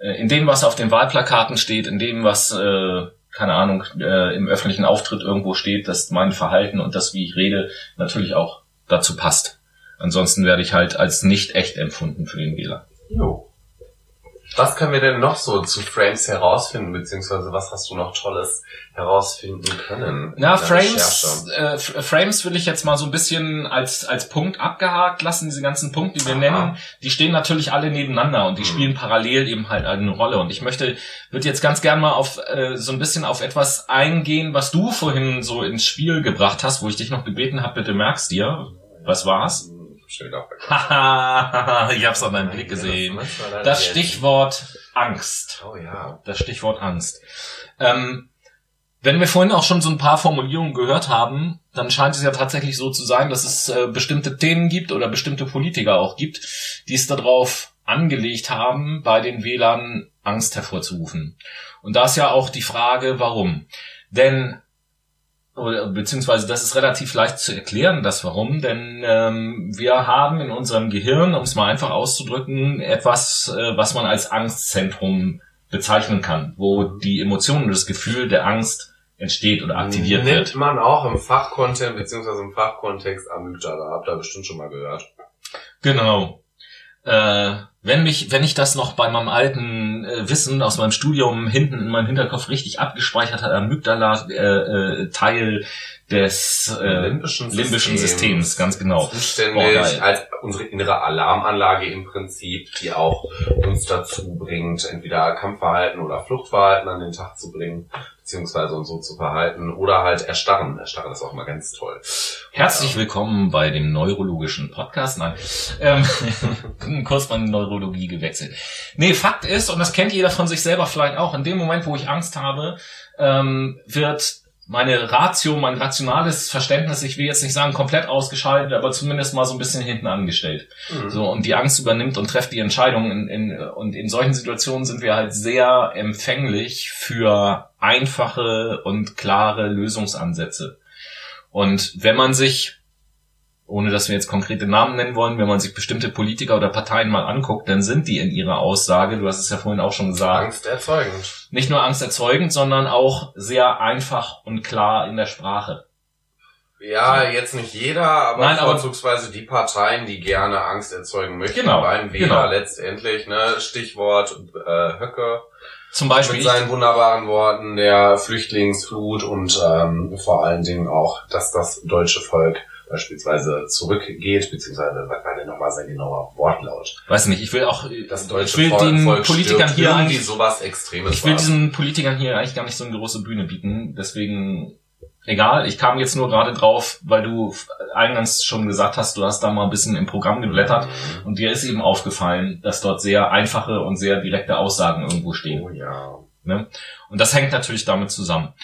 äh, in dem, was auf den Wahlplakaten steht, in dem, was, äh, keine Ahnung, äh, im öffentlichen Auftritt irgendwo steht, dass mein Verhalten und das, wie ich rede, natürlich auch dazu passt. Ansonsten werde ich halt als nicht echt empfunden für den Wähler. Jo. Was können wir denn noch so zu Frames herausfinden, beziehungsweise was hast du noch Tolles herausfinden können? Na, Frames, äh, Frames will ich jetzt mal so ein bisschen als, als Punkt abgehakt lassen. Diese ganzen Punkte, die wir Aha. nennen, die stehen natürlich alle nebeneinander und die Mhm. spielen parallel eben halt eine Rolle. Und ich möchte, würde jetzt ganz gern mal auf, äh, so ein bisschen auf etwas eingehen, was du vorhin so ins Spiel gebracht hast, wo ich dich noch gebeten habe, bitte merkst dir. Was war's? Vergessen. Haha, ich hab's an deinem Blick gesehen. das Stichwort Angst. Oh ja. Das Stichwort Angst. Ähm, wenn wir vorhin auch schon so ein paar Formulierungen gehört haben, dann scheint es ja tatsächlich so zu sein, dass es äh, bestimmte Themen gibt oder bestimmte Politiker auch gibt, die es darauf angelegt haben, bei den Wählern Angst hervorzurufen. Und da ist ja auch die Frage, warum. Denn oder beziehungsweise das ist relativ leicht zu erklären, das warum, denn ähm, wir haben in unserem Gehirn, um es mal einfach auszudrücken, etwas, äh, was man als Angstzentrum bezeichnen kann, wo die Emotion und das Gefühl der Angst entsteht oder aktiviert Nennt wird. man auch im Fachcontent, beziehungsweise im Fachkontext Amygdala. Habt ihr bestimmt schon mal gehört. Genau. Äh, wenn mich, wenn ich das noch bei meinem alten äh, Wissen aus meinem Studium hinten in meinem Hinterkopf richtig abgespeichert hat, Amygdala äh, äh, Teil des äh, limbischen, limbischen Systems, Systems, ganz genau. Zuständig Boah, als unsere innere Alarmanlage im Prinzip, die auch uns dazu bringt, entweder Kampfverhalten oder Fluchtverhalten an den Tag zu bringen, beziehungsweise uns so zu verhalten oder halt erstarren. Erstarren ist auch mal ganz toll. Herzlich ja. willkommen bei dem neurologischen Podcast. Nein, ähm, kurz mal in Neurologie gewechselt. Nee, Fakt ist, und das kennt jeder von sich selber vielleicht auch, in dem Moment, wo ich Angst habe, ähm, wird meine Ratio, mein rationales Verständnis, ich will jetzt nicht sagen komplett ausgeschaltet, aber zumindest mal so ein bisschen hinten angestellt. Mhm. So und die Angst übernimmt und trefft die Entscheidung. In, in, und in solchen Situationen sind wir halt sehr empfänglich für einfache und klare Lösungsansätze. Und wenn man sich ohne dass wir jetzt konkrete Namen nennen wollen, wenn man sich bestimmte Politiker oder Parteien mal anguckt, dann sind die in ihrer Aussage, du hast es ja vorhin auch schon gesagt, angsterzeugend. Nicht nur angsterzeugend, sondern auch sehr einfach und klar in der Sprache. Ja, jetzt nicht jeder, aber Nein, vorzugsweise die Parteien, die gerne Angst erzeugen möchten genau, beim Wähler genau. letztendlich, ne? Stichwort äh, Höcke. Zum Beispiel. Mit seinen wunderbaren Worten der Flüchtlingsflut und ähm, vor allen Dingen auch, dass das deutsche Volk beispielsweise zurückgeht, beziehungsweise was war denn nochmal sein genauer Wortlaut? Weiß nicht, ich will auch, das deutsche ich will Volk, den Volk Politikern hier eigentlich sowas Extremes. Ich will war. diesen Politikern hier eigentlich gar nicht so eine große Bühne bieten, deswegen egal, ich kam jetzt nur gerade drauf, weil du eingangs schon gesagt hast, du hast da mal ein bisschen im Programm geblättert mhm. und dir ist eben aufgefallen, dass dort sehr einfache und sehr direkte Aussagen irgendwo stehen. Oh ja. Ne? Und das hängt natürlich damit zusammen.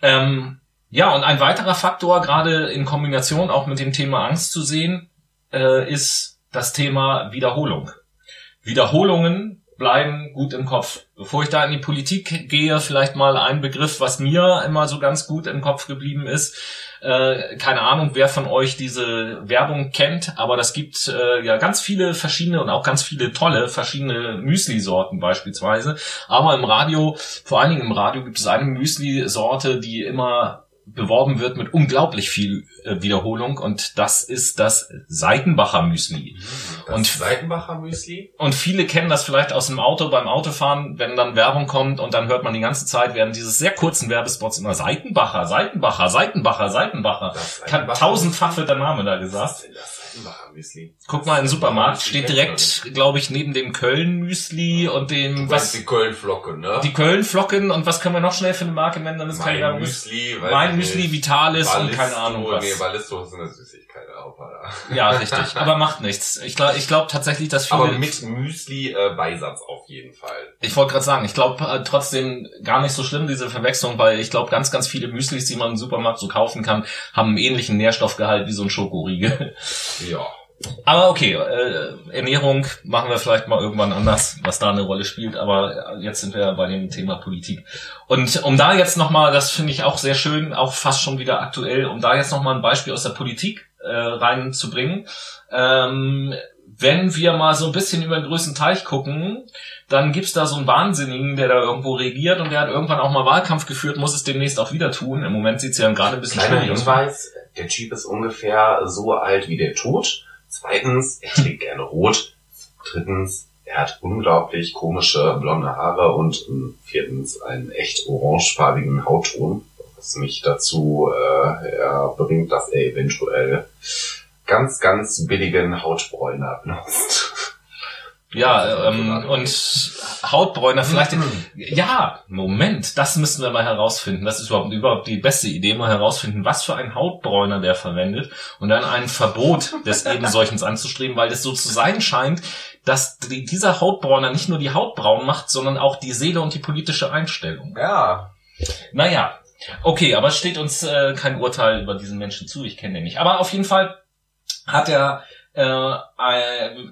Ähm, ja, und ein weiterer Faktor, gerade in Kombination auch mit dem Thema Angst zu sehen, äh, ist das Thema Wiederholung. Wiederholungen bleiben gut im Kopf. Bevor ich da in die Politik gehe, vielleicht mal ein Begriff, was mir immer so ganz gut im Kopf geblieben ist. Äh, keine Ahnung, wer von euch diese Werbung kennt, aber das gibt äh, ja ganz viele verschiedene und auch ganz viele tolle verschiedene Müsli-Sorten beispielsweise. Aber im Radio, vor allen Dingen im Radio, gibt es eine Müsli-Sorte, die immer beworben wird mit unglaublich viel äh, Wiederholung und das ist das Seitenbacher Müsli. Das und Seitenbacher Müsli? Und viele kennen das vielleicht aus dem Auto beim Autofahren, wenn dann Werbung kommt und dann hört man die ganze Zeit während dieses sehr kurzen Werbespots immer Seitenbacher, Seitenbacher, Seitenbacher, Seitenbacher. Seitenbacher. Tausendfach wird der Name da gesagt. Müsli. Guck mal, im Supermarkt steht direkt, glaube ich, neben dem Köln-Müsli und dem, du was? Die Köln-Flocken, ne? Die Köln-Flocken und was können wir noch schnell für eine Marke nennen, ist mein keine Müsli, Mein Müsli, Vitalis Ballisto, und keine Ahnung was. Nee, Ballisto ist eine Süßigkeit. Ja, richtig. Aber macht nichts. Ich glaube ich glaub tatsächlich, dass viele... Aber mit Müsli-Beisatz äh, auf jeden Fall. Ich wollte gerade sagen, ich glaube äh, trotzdem gar nicht so schlimm, diese Verwechslung, weil ich glaube, ganz, ganz viele Müslis, die man im Supermarkt so kaufen kann, haben einen ähnlichen Nährstoffgehalt wie so ein Schokoriegel. Ja. Aber okay, äh, Ernährung machen wir vielleicht mal irgendwann anders, was da eine Rolle spielt. Aber jetzt sind wir bei dem Thema Politik. Und um da jetzt nochmal, das finde ich auch sehr schön, auch fast schon wieder aktuell, um da jetzt nochmal ein Beispiel aus der Politik äh, reinzubringen. Ähm, wenn wir mal so ein bisschen über den größten Teich gucken, dann gibt's da so einen Wahnsinnigen, der da irgendwo regiert und der hat irgendwann auch mal Wahlkampf geführt, muss es demnächst auch wieder tun. Im Moment sieht's ja gerade ein bisschen Kleiner Hinweis, der Typ ist ungefähr so alt wie der Tod. Zweitens, er trägt gerne rot. Drittens, er hat unglaublich komische blonde Haare und ähm, viertens einen echt orangefarbigen Hautton was mich dazu äh, bringt, dass er eventuell ganz, ganz billigen Hautbräuner benutzt. Ja, ähm, und Hautbräuner vielleicht. ja, Moment, das müssen wir mal herausfinden. Das ist überhaupt, überhaupt die beste Idee, mal herausfinden, was für ein Hautbräuner der verwendet und dann ein Verbot des ebensolchens anzustreben, weil es so zu sein scheint, dass die, dieser Hautbräuner nicht nur die Haut braun macht, sondern auch die Seele und die politische Einstellung. Ja. Naja, Okay, aber es steht uns äh, kein Urteil über diesen Menschen zu, ich kenne den nicht. Aber auf jeden Fall hat er äh,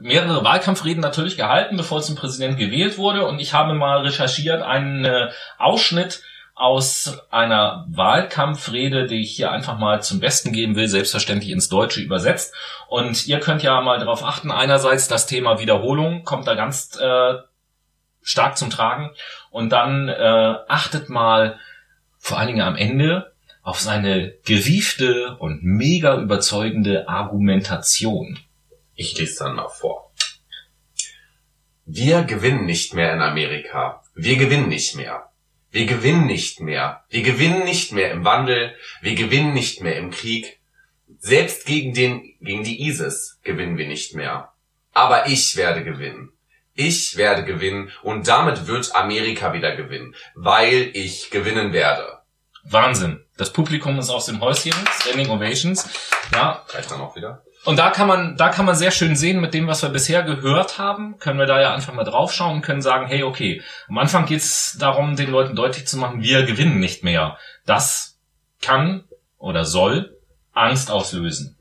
mehrere Wahlkampfreden natürlich gehalten, bevor zum Präsident gewählt wurde. Und ich habe mal recherchiert einen äh, Ausschnitt aus einer Wahlkampfrede, die ich hier einfach mal zum Besten geben will, selbstverständlich ins Deutsche übersetzt. Und ihr könnt ja mal darauf achten, einerseits das Thema Wiederholung kommt da ganz äh, stark zum Tragen. Und dann äh, achtet mal vor allen Dingen am Ende auf seine gewiefte und mega überzeugende Argumentation. Ich lese dann mal vor. Wir gewinnen nicht mehr in Amerika. Wir gewinnen nicht mehr. Wir gewinnen nicht mehr. Wir gewinnen nicht mehr im Wandel. Wir gewinnen nicht mehr im Krieg. Selbst gegen den, gegen die ISIS gewinnen wir nicht mehr. Aber ich werde gewinnen. Ich werde gewinnen und damit wird Amerika wieder gewinnen, weil ich gewinnen werde. Wahnsinn. Das Publikum ist aus dem Häuschen, Standing Ovations. Ja. Reicht dann auch wieder. Und da kann man, da kann man sehr schön sehen, mit dem, was wir bisher gehört haben, können wir da ja einfach mal draufschauen und können sagen, hey, okay, am Anfang geht es darum, den Leuten deutlich zu machen, wir gewinnen nicht mehr. Das kann oder soll Angst auslösen.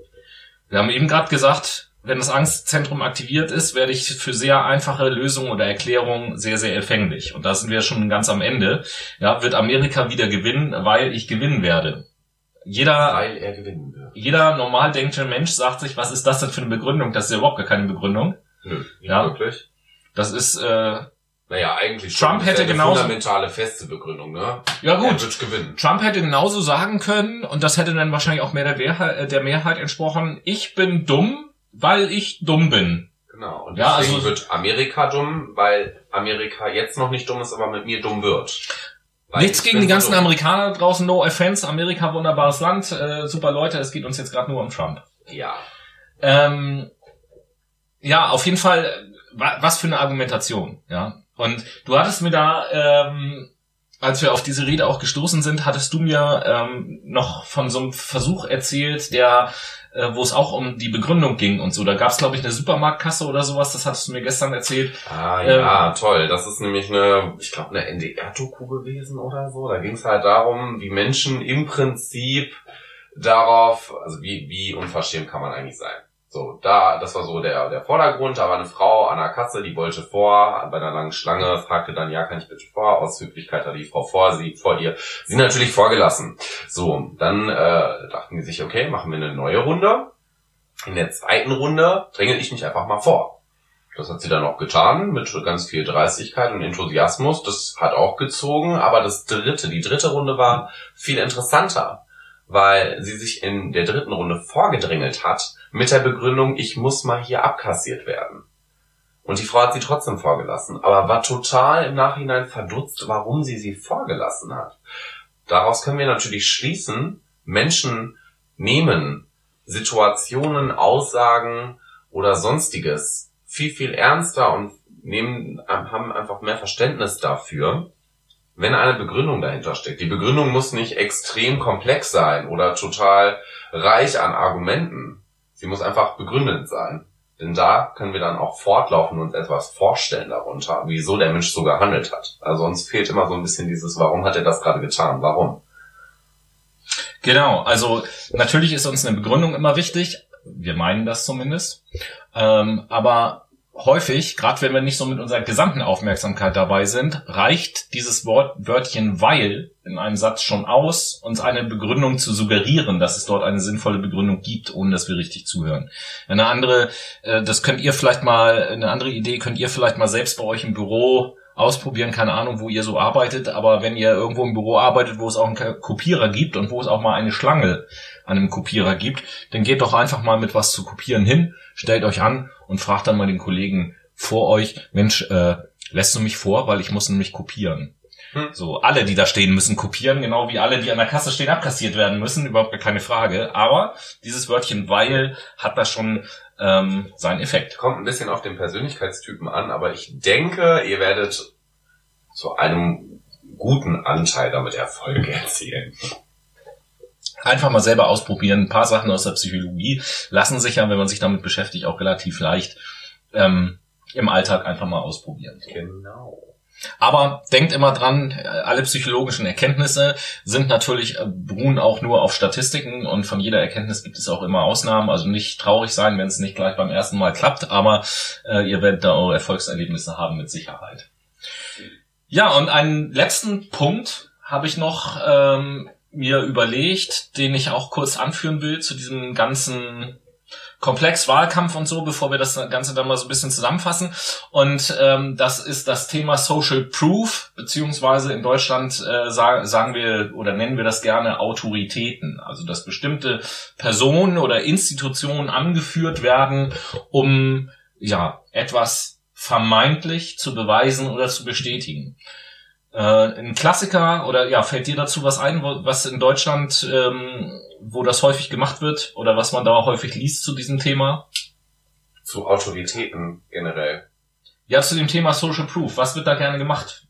Wir haben eben gerade gesagt, wenn das Angstzentrum aktiviert ist, werde ich für sehr einfache Lösungen oder Erklärungen sehr, sehr empfänglich. Und da sind wir schon ganz am Ende. Ja, wird Amerika wieder gewinnen, weil ich gewinnen werde. Jeder, Weil er gewinnen wird. jeder normal denkende Mensch sagt sich, was ist das denn für eine Begründung? Das ist ja überhaupt gar keine Begründung. Nö, Ja. wirklich. Das ist, äh, Naja, eigentlich Trump hätte ja eine genauso- fundamentale feste Begründung, ne? ja gut. Trump hätte genauso sagen können, und das hätte dann wahrscheinlich auch mehr der, Wehrheit, äh, der Mehrheit entsprochen, ich bin dumm, weil ich dumm bin. Genau. Und Ja, deswegen also- wird Amerika dumm, weil Amerika jetzt noch nicht dumm ist, aber mit mir dumm wird. Weil Nichts ich gegen die ganzen dumm. Amerikaner draußen, no offense, Amerika wunderbares Land, äh, super Leute, es geht uns jetzt gerade nur um Trump. Ja. Ähm, ja, auf jeden Fall, äh, wa- was für eine Argumentation, ja. Und du hattest mir da, ähm, als wir auf diese Rede auch gestoßen sind, hattest du mir ähm, noch von so einem Versuch erzählt, der, äh, wo es auch um die Begründung ging und so. Da gab es, glaube ich, eine Supermarktkasse oder sowas, das hattest du mir gestern erzählt. Ah Ähm, ja, toll. Das ist nämlich eine, ich glaube, eine NDR-Doku gewesen oder so. Da ging es halt darum, wie Menschen im Prinzip darauf, also wie, wie unverschämt kann man eigentlich sein. So, da, das war so der, der Vordergrund. Da war eine Frau an der Kasse, die wollte vor, bei einer langen Schlange, fragte dann, ja, kann ich bitte vor? Aus Höflichkeit hat die Frau vor, sie, vor ihr, sie natürlich vorgelassen. So, dann äh, dachten die sich, okay, machen wir eine neue Runde. In der zweiten Runde drängel ich mich einfach mal vor. Das hat sie dann auch getan, mit ganz viel Dreistigkeit und Enthusiasmus. Das hat auch gezogen, aber das dritte, die dritte Runde war viel interessanter, weil sie sich in der dritten Runde vorgedrängelt hat mit der Begründung, ich muss mal hier abkassiert werden. Und die Frau hat sie trotzdem vorgelassen, aber war total im Nachhinein verdutzt, warum sie sie vorgelassen hat. Daraus können wir natürlich schließen, Menschen nehmen Situationen, Aussagen oder sonstiges viel, viel ernster und nehmen, haben einfach mehr Verständnis dafür, wenn eine Begründung dahinter steckt. Die Begründung muss nicht extrem komplex sein oder total reich an Argumenten. Sie muss einfach begründet sein. Denn da können wir dann auch fortlaufen und uns etwas vorstellen darunter, wieso der Mensch so gehandelt hat. Also uns fehlt immer so ein bisschen dieses, warum hat er das gerade getan? Warum? Genau, also natürlich ist uns eine Begründung immer wichtig. Wir meinen das zumindest. Ähm, aber häufig, gerade wenn wir nicht so mit unserer gesamten Aufmerksamkeit dabei sind, reicht dieses Wort, Wörtchen weil in einem Satz schon aus, uns eine Begründung zu suggerieren, dass es dort eine sinnvolle Begründung gibt, ohne dass wir richtig zuhören. Eine andere, äh, das könnt ihr vielleicht mal, eine andere Idee könnt ihr vielleicht mal selbst bei euch im Büro ausprobieren, keine Ahnung, wo ihr so arbeitet, aber wenn ihr irgendwo im Büro arbeitet, wo es auch einen Kopierer gibt und wo es auch mal eine Schlange an einem Kopierer gibt, dann geht doch einfach mal mit was zu kopieren hin, stellt euch an und fragt dann mal den Kollegen vor euch, Mensch, äh, lässt du mich vor, weil ich muss nämlich kopieren. Hm. So, alle, die da stehen, müssen kopieren, genau wie alle, die an der Kasse stehen, abkassiert werden müssen, überhaupt keine Frage. Aber dieses Wörtchen weil hat da schon ähm, seinen Effekt. Kommt ein bisschen auf den Persönlichkeitstypen an, aber ich denke, ihr werdet zu einem guten Anteil damit Erfolge erzielen. Einfach mal selber ausprobieren. Ein paar Sachen aus der Psychologie lassen sich ja, wenn man sich damit beschäftigt, auch relativ leicht ähm, im Alltag einfach mal ausprobieren. Genau. Aber denkt immer dran, alle psychologischen Erkenntnisse sind natürlich, äh, beruhen auch nur auf Statistiken und von jeder Erkenntnis gibt es auch immer Ausnahmen. Also nicht traurig sein, wenn es nicht gleich beim ersten Mal klappt, aber äh, ihr werdet da eure Erfolgserlebnisse haben mit Sicherheit. Ja, und einen letzten Punkt habe ich noch ähm, mir überlegt, den ich auch kurz anführen will zu diesem ganzen Komplex Wahlkampf und so, bevor wir das Ganze dann mal so ein bisschen zusammenfassen. Und ähm, das ist das Thema Social Proof, beziehungsweise in Deutschland äh, sa sagen wir oder nennen wir das gerne Autoritäten. Also dass bestimmte Personen oder Institutionen angeführt werden, um ja etwas vermeintlich zu beweisen oder zu bestätigen. Äh, ein Klassiker oder ja, fällt dir dazu was ein, wo, was in Deutschland, ähm, wo das häufig gemacht wird oder was man da häufig liest zu diesem Thema? Zu Autoritäten generell. Ja, zu dem Thema Social Proof. Was wird da gerne gemacht?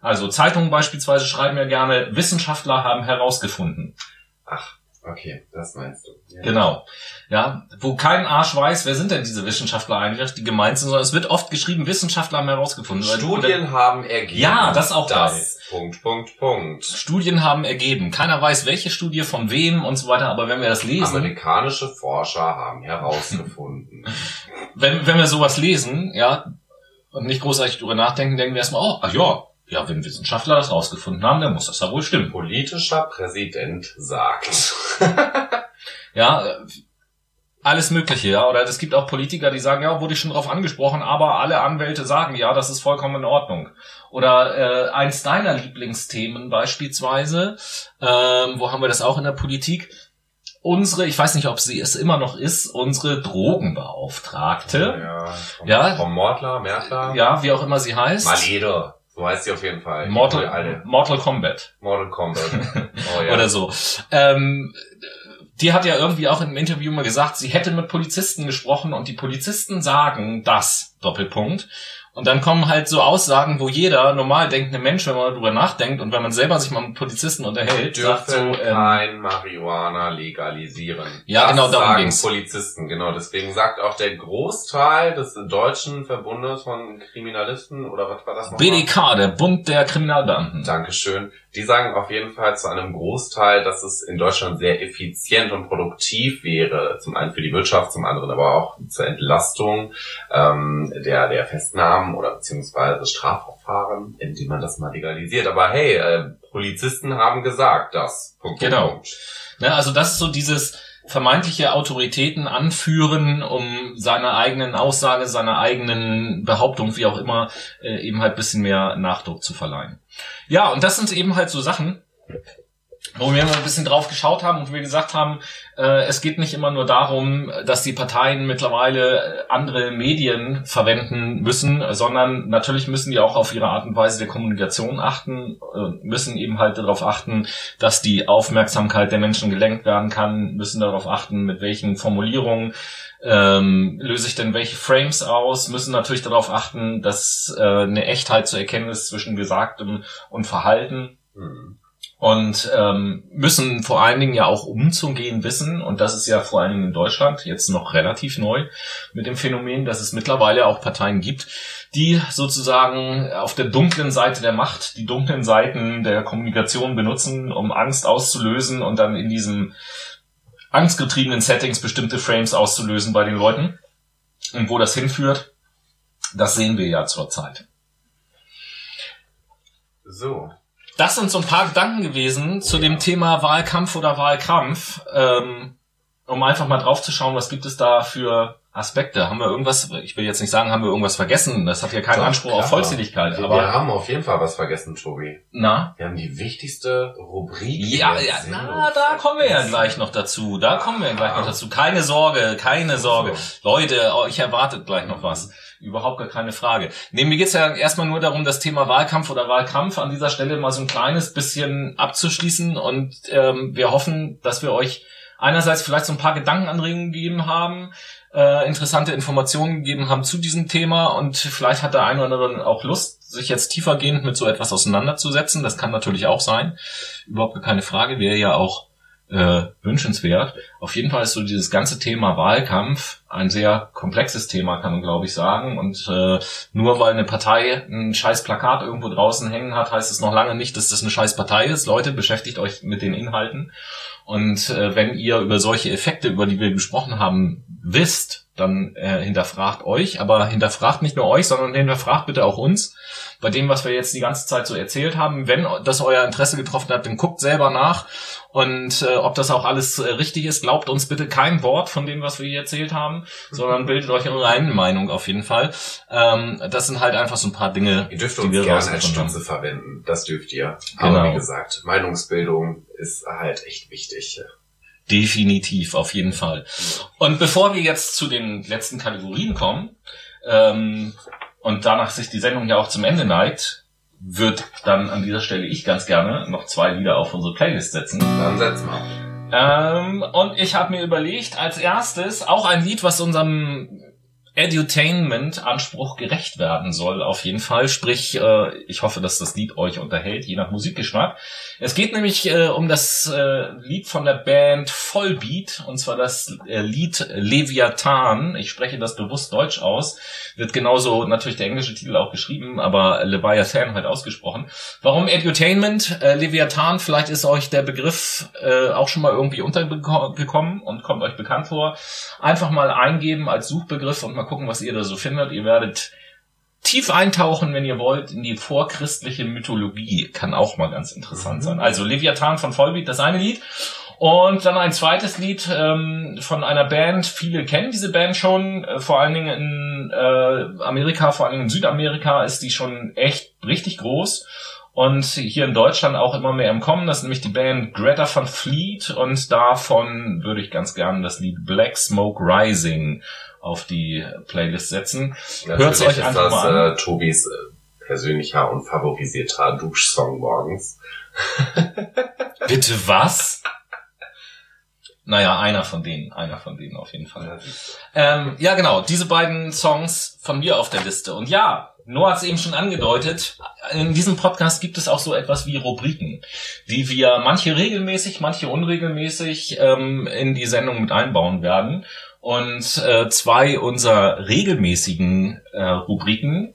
Also Zeitungen beispielsweise schreiben ja gerne, Wissenschaftler haben herausgefunden. Ach, okay, das meinst du. Ja. Genau. Ja, wo kein Arsch weiß, wer sind denn diese Wissenschaftler eigentlich, die gemeint sind, sondern es wird oft geschrieben, Wissenschaftler haben herausgefunden. Studien Oder, haben ergeben. Ja, das auch das. Geil. Punkt, Punkt, Punkt. Studien haben ergeben. Keiner weiß, welche Studie von wem und so weiter, aber wenn wir das lesen. Amerikanische Forscher haben herausgefunden. wenn, wenn wir sowas lesen, ja, und nicht großartig drüber nachdenken, denken wir erstmal, oh, ach ja, ja, wenn Wissenschaftler das rausgefunden haben, dann muss das ja wohl stimmen. Politischer Präsident sagt. ja, alles Mögliche, ja. Oder es gibt auch Politiker, die sagen, ja, wurde ich schon drauf angesprochen, aber alle Anwälte sagen, ja, das ist vollkommen in Ordnung. Oder äh, eins deiner Lieblingsthemen beispielsweise, ähm, wo haben wir das auch in der Politik? Unsere, ich weiß nicht, ob sie es immer noch ist, unsere Drogenbeauftragte. Ja, vom, ja, vom Mordler, Merkler. Ja, wie auch immer sie heißt. Maleder. So heißt sie auf jeden Fall. Mortal, Mortal Kombat. Mortal Kombat. Oh, ja. Oder so. Ähm, die hat ja irgendwie auch in einem Interview mal gesagt, sie hätte mit Polizisten gesprochen und die Polizisten sagen das, Doppelpunkt. Und dann kommen halt so Aussagen, wo jeder normal denkende Mensch, wenn man darüber nachdenkt und wenn man selber sich mal mit Polizisten unterhält, sagt so, ähm, kein Marihuana legalisieren. Ja, das genau, darum ging's. Polizisten, genau. Deswegen sagt auch der Großteil des deutschen Verbundes von Kriminalisten oder was war das nochmal? BDK, der Bund der Kriminalbeamten. Dankeschön. Die sagen auf jeden Fall zu einem Großteil, dass es in Deutschland sehr effizient und produktiv wäre, zum einen für die Wirtschaft, zum anderen aber auch zur Entlastung ähm, der, der Festnahmen oder beziehungsweise Strafverfahren, indem man das mal legalisiert. Aber hey, äh, Polizisten haben gesagt, das. Punkt, genau. Punkt. Ja, also das ist so dieses vermeintliche Autoritäten anführen, um seiner eigenen Aussage, seiner eigenen Behauptung, wie auch immer, äh, eben halt bisschen mehr Nachdruck zu verleihen. Ja, und das sind eben halt so Sachen, wo wir ein bisschen drauf geschaut haben und wir gesagt haben, äh, es geht nicht immer nur darum, dass die Parteien mittlerweile andere Medien verwenden müssen, sondern natürlich müssen die auch auf ihre Art und Weise der Kommunikation achten, äh, müssen eben halt darauf achten, dass die Aufmerksamkeit der Menschen gelenkt werden kann, müssen darauf achten, mit welchen Formulierungen ähm, löse ich denn welche Frames aus, müssen natürlich darauf achten, dass äh, eine Echtheit zu erkennen ist zwischen Gesagtem und Verhalten. Mhm und ähm, müssen vor allen Dingen ja auch umzugehen wissen, und das ist ja vor allen Dingen in Deutschland jetzt noch relativ neu mit dem Phänomen, dass es mittlerweile auch Parteien gibt, die sozusagen auf der dunklen Seite der Macht, die dunklen Seiten der Kommunikation benutzen, um Angst auszulösen und dann in diesem angstgetriebenen Settings bestimmte Frames auszulösen bei den Leuten. Und wo das hinführt, das sehen wir ja zurzeit. So, das sind so ein paar Gedanken gewesen zu dem Thema Wahlkampf oder Wahlkampf, ähm, um einfach mal drauf zu schauen, was gibt es da für Aspekte. Haben wir irgendwas, ich will jetzt nicht sagen, haben wir irgendwas vergessen, das hat ja keinen Doch, Anspruch klar. auf Vollzähligkeit. Wir, aber wir haben auf jeden Fall was vergessen, Tobi. Na? Wir haben die wichtigste Rubrik. Ja, ja, na, da kommen wir ja gleich noch dazu. Da kommen wir ja gleich noch dazu. Keine Sorge, keine Sorge. Leute, euch erwartet gleich noch was. Überhaupt gar keine Frage. Nee, mir geht's ja erstmal nur darum, das Thema Wahlkampf oder Wahlkampf an dieser Stelle mal so ein kleines bisschen abzuschließen. Und ähm, wir hoffen, dass wir euch einerseits vielleicht so ein paar Gedankenanregungen gegeben haben, äh, interessante Informationen gegeben haben zu diesem Thema und vielleicht hat der eine oder andere auch Lust, sich jetzt tiefergehend mit so etwas auseinanderzusetzen. Das kann natürlich auch sein. Überhaupt keine Frage. Wäre ja auch äh, wünschenswert. Auf jeden Fall ist so dieses ganze Thema Wahlkampf ein sehr komplexes Thema, kann man glaube ich sagen. Und äh, nur weil eine Partei ein scheiß Plakat irgendwo draußen hängen hat, heißt es noch lange nicht, dass das eine scheiß Partei ist. Leute, beschäftigt euch mit den Inhalten. Und äh, wenn ihr über solche Effekte, über die wir gesprochen haben, wisst, dann äh, hinterfragt euch, aber hinterfragt nicht nur euch, sondern hinterfragt bitte auch uns bei dem, was wir jetzt die ganze Zeit so erzählt haben. Wenn das euer Interesse getroffen hat, dann guckt selber nach und äh, ob das auch alles äh, richtig ist, glaubt uns bitte kein Wort von dem, was wir hier erzählt haben, sondern bildet euch eure eigene Meinung auf jeden Fall. Ähm, das sind halt einfach so ein paar Dinge, ihr dürft uns die wir gerne als Stütze verwenden. Das dürft ihr. Genau. Aber wie gesagt, Meinungsbildung ist halt echt wichtig. Definitiv, auf jeden Fall. Und bevor wir jetzt zu den letzten Kategorien kommen, ähm, und danach sich die Sendung ja auch zum Ende neigt, würde dann an dieser Stelle ich ganz gerne noch zwei Lieder auf unsere Playlist setzen. Dann setz mal. Ähm, und ich habe mir überlegt, als erstes auch ein Lied, was unserem Edutainment-Anspruch gerecht werden soll, auf jeden Fall. Sprich, äh, ich hoffe, dass das Lied euch unterhält, je nach Musikgeschmack. Es geht nämlich äh, um das äh, Lied von der Band Vollbeat, und zwar das äh, Lied Leviathan. Ich spreche das bewusst deutsch aus. Wird genauso natürlich der englische Titel auch geschrieben, aber Leviathan halt ausgesprochen. Warum Edutainment? Äh, Leviathan, vielleicht ist euch der Begriff äh, auch schon mal irgendwie untergekommen und kommt euch bekannt vor. Einfach mal eingeben als Suchbegriff und mal gucken, was ihr da so findet. Ihr werdet tief eintauchen, wenn ihr wollt, in die vorchristliche Mythologie. Kann auch mal ganz interessant sein. Also Leviathan von Vollbeat, das eine Lied. Und dann ein zweites Lied ähm, von einer Band. Viele kennen diese Band schon. Äh, vor allen Dingen in äh, Amerika, vor allen Dingen in Südamerika ist die schon echt richtig groß. Und hier in Deutschland auch immer mehr im Kommen. Das ist nämlich die Band Greta van Fleet. Und davon würde ich ganz gerne das Lied Black Smoke Rising auf die Playlist setzen. Hört euch einfach das, mal an. Äh, Tobis äh, persönlicher und favorisierter Duschsong morgens. Bitte was? Naja, einer von denen, einer von denen auf jeden Fall. Ähm, ja, genau, diese beiden Songs von mir auf der Liste. Und ja, Noah hat es eben schon angedeutet, in diesem Podcast gibt es auch so etwas wie Rubriken, die wir manche regelmäßig, manche unregelmäßig ähm, in die Sendung mit einbauen werden. Und äh, zwei unserer regelmäßigen äh, Rubriken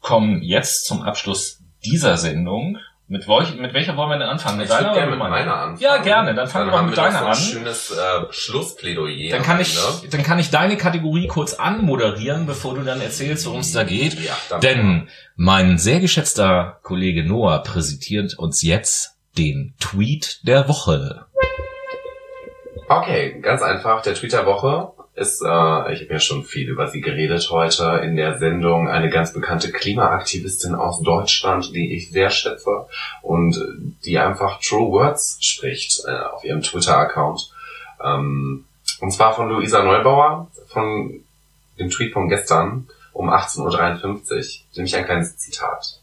kommen jetzt zum Abschluss dieser Sendung. Mit, welch, mit welcher wollen wir denn anfangen? Mit ich deiner gerne mit meiner anfangen. Ja, gerne. Dann fangen dann wir mit deiner so ein an. schönes äh, Schlussplädoyer. Dann kann ich, dann kann ich deine Kategorie kurz anmoderieren, bevor du dann erzählst, worum es da geht. Ja, Denn mein sehr geschätzter Kollege Noah präsentiert uns jetzt den Tweet der Woche. Okay, ganz einfach. Der Tweet der Woche ist, äh, ich habe ja schon viel über sie geredet heute in der Sendung, eine ganz bekannte Klimaaktivistin aus Deutschland, die ich sehr schätze und die einfach True Words spricht äh, auf ihrem Twitter-Account. Ähm, und zwar von Luisa Neubauer, von dem Tweet von gestern um 18.53 Uhr, nämlich ein kleines Zitat.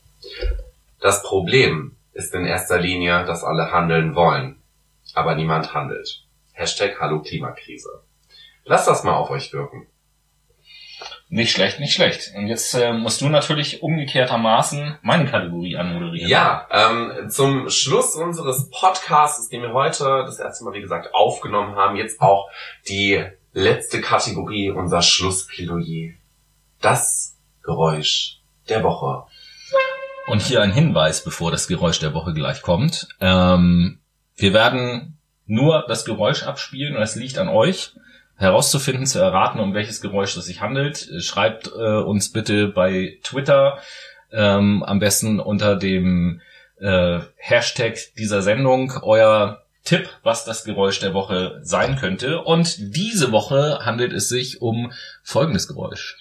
Das Problem ist in erster Linie, dass alle handeln wollen, aber niemand handelt. Hashtag Hallo Klimakrise. Lasst das mal auf euch wirken. Nicht schlecht, nicht schlecht. Und jetzt äh, musst du natürlich umgekehrtermaßen meine Kategorie anmoderieren. Ja, ähm, zum Schluss unseres Podcasts, den wir heute das erste Mal, wie gesagt, aufgenommen haben, jetzt auch die letzte Kategorie, unser Schlussplädoyer. Das Geräusch der Woche. Und hier ein Hinweis, bevor das Geräusch der Woche gleich kommt. Ähm, wir werden nur das Geräusch abspielen und es liegt an euch herauszufinden, zu erraten, um welches Geräusch es sich handelt. Schreibt äh, uns bitte bei Twitter, ähm, am besten unter dem äh, Hashtag dieser Sendung, euer Tipp, was das Geräusch der Woche sein könnte. Und diese Woche handelt es sich um folgendes Geräusch.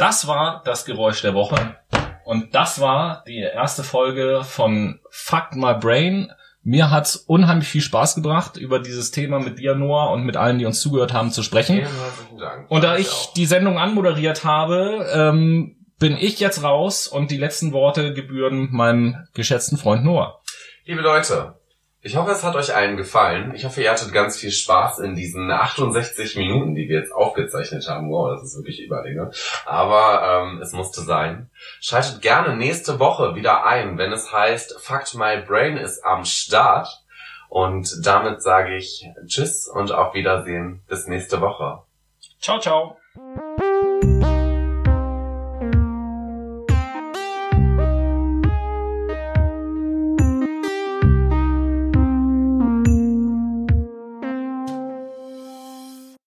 Das war das Geräusch der Woche. Und das war die erste Folge von Fuck My Brain. Mir hat's unheimlich viel Spaß gebracht, über dieses Thema mit dir, Noah, und mit allen, die uns zugehört haben, zu sprechen. Und da ich die Sendung anmoderiert habe, ähm, bin ich jetzt raus und die letzten Worte gebühren meinem geschätzten Freund Noah. Liebe Leute, ich hoffe, es hat euch allen gefallen. Ich hoffe, ihr hattet ganz viel Spaß in diesen 68 Minuten, die wir jetzt aufgezeichnet haben. Wow, das ist wirklich Überlänge. Aber ähm, es musste sein. Schaltet gerne nächste Woche wieder ein, wenn es heißt, Fact My Brain ist am Start. Und damit sage ich Tschüss und auf Wiedersehen bis nächste Woche. Ciao, ciao.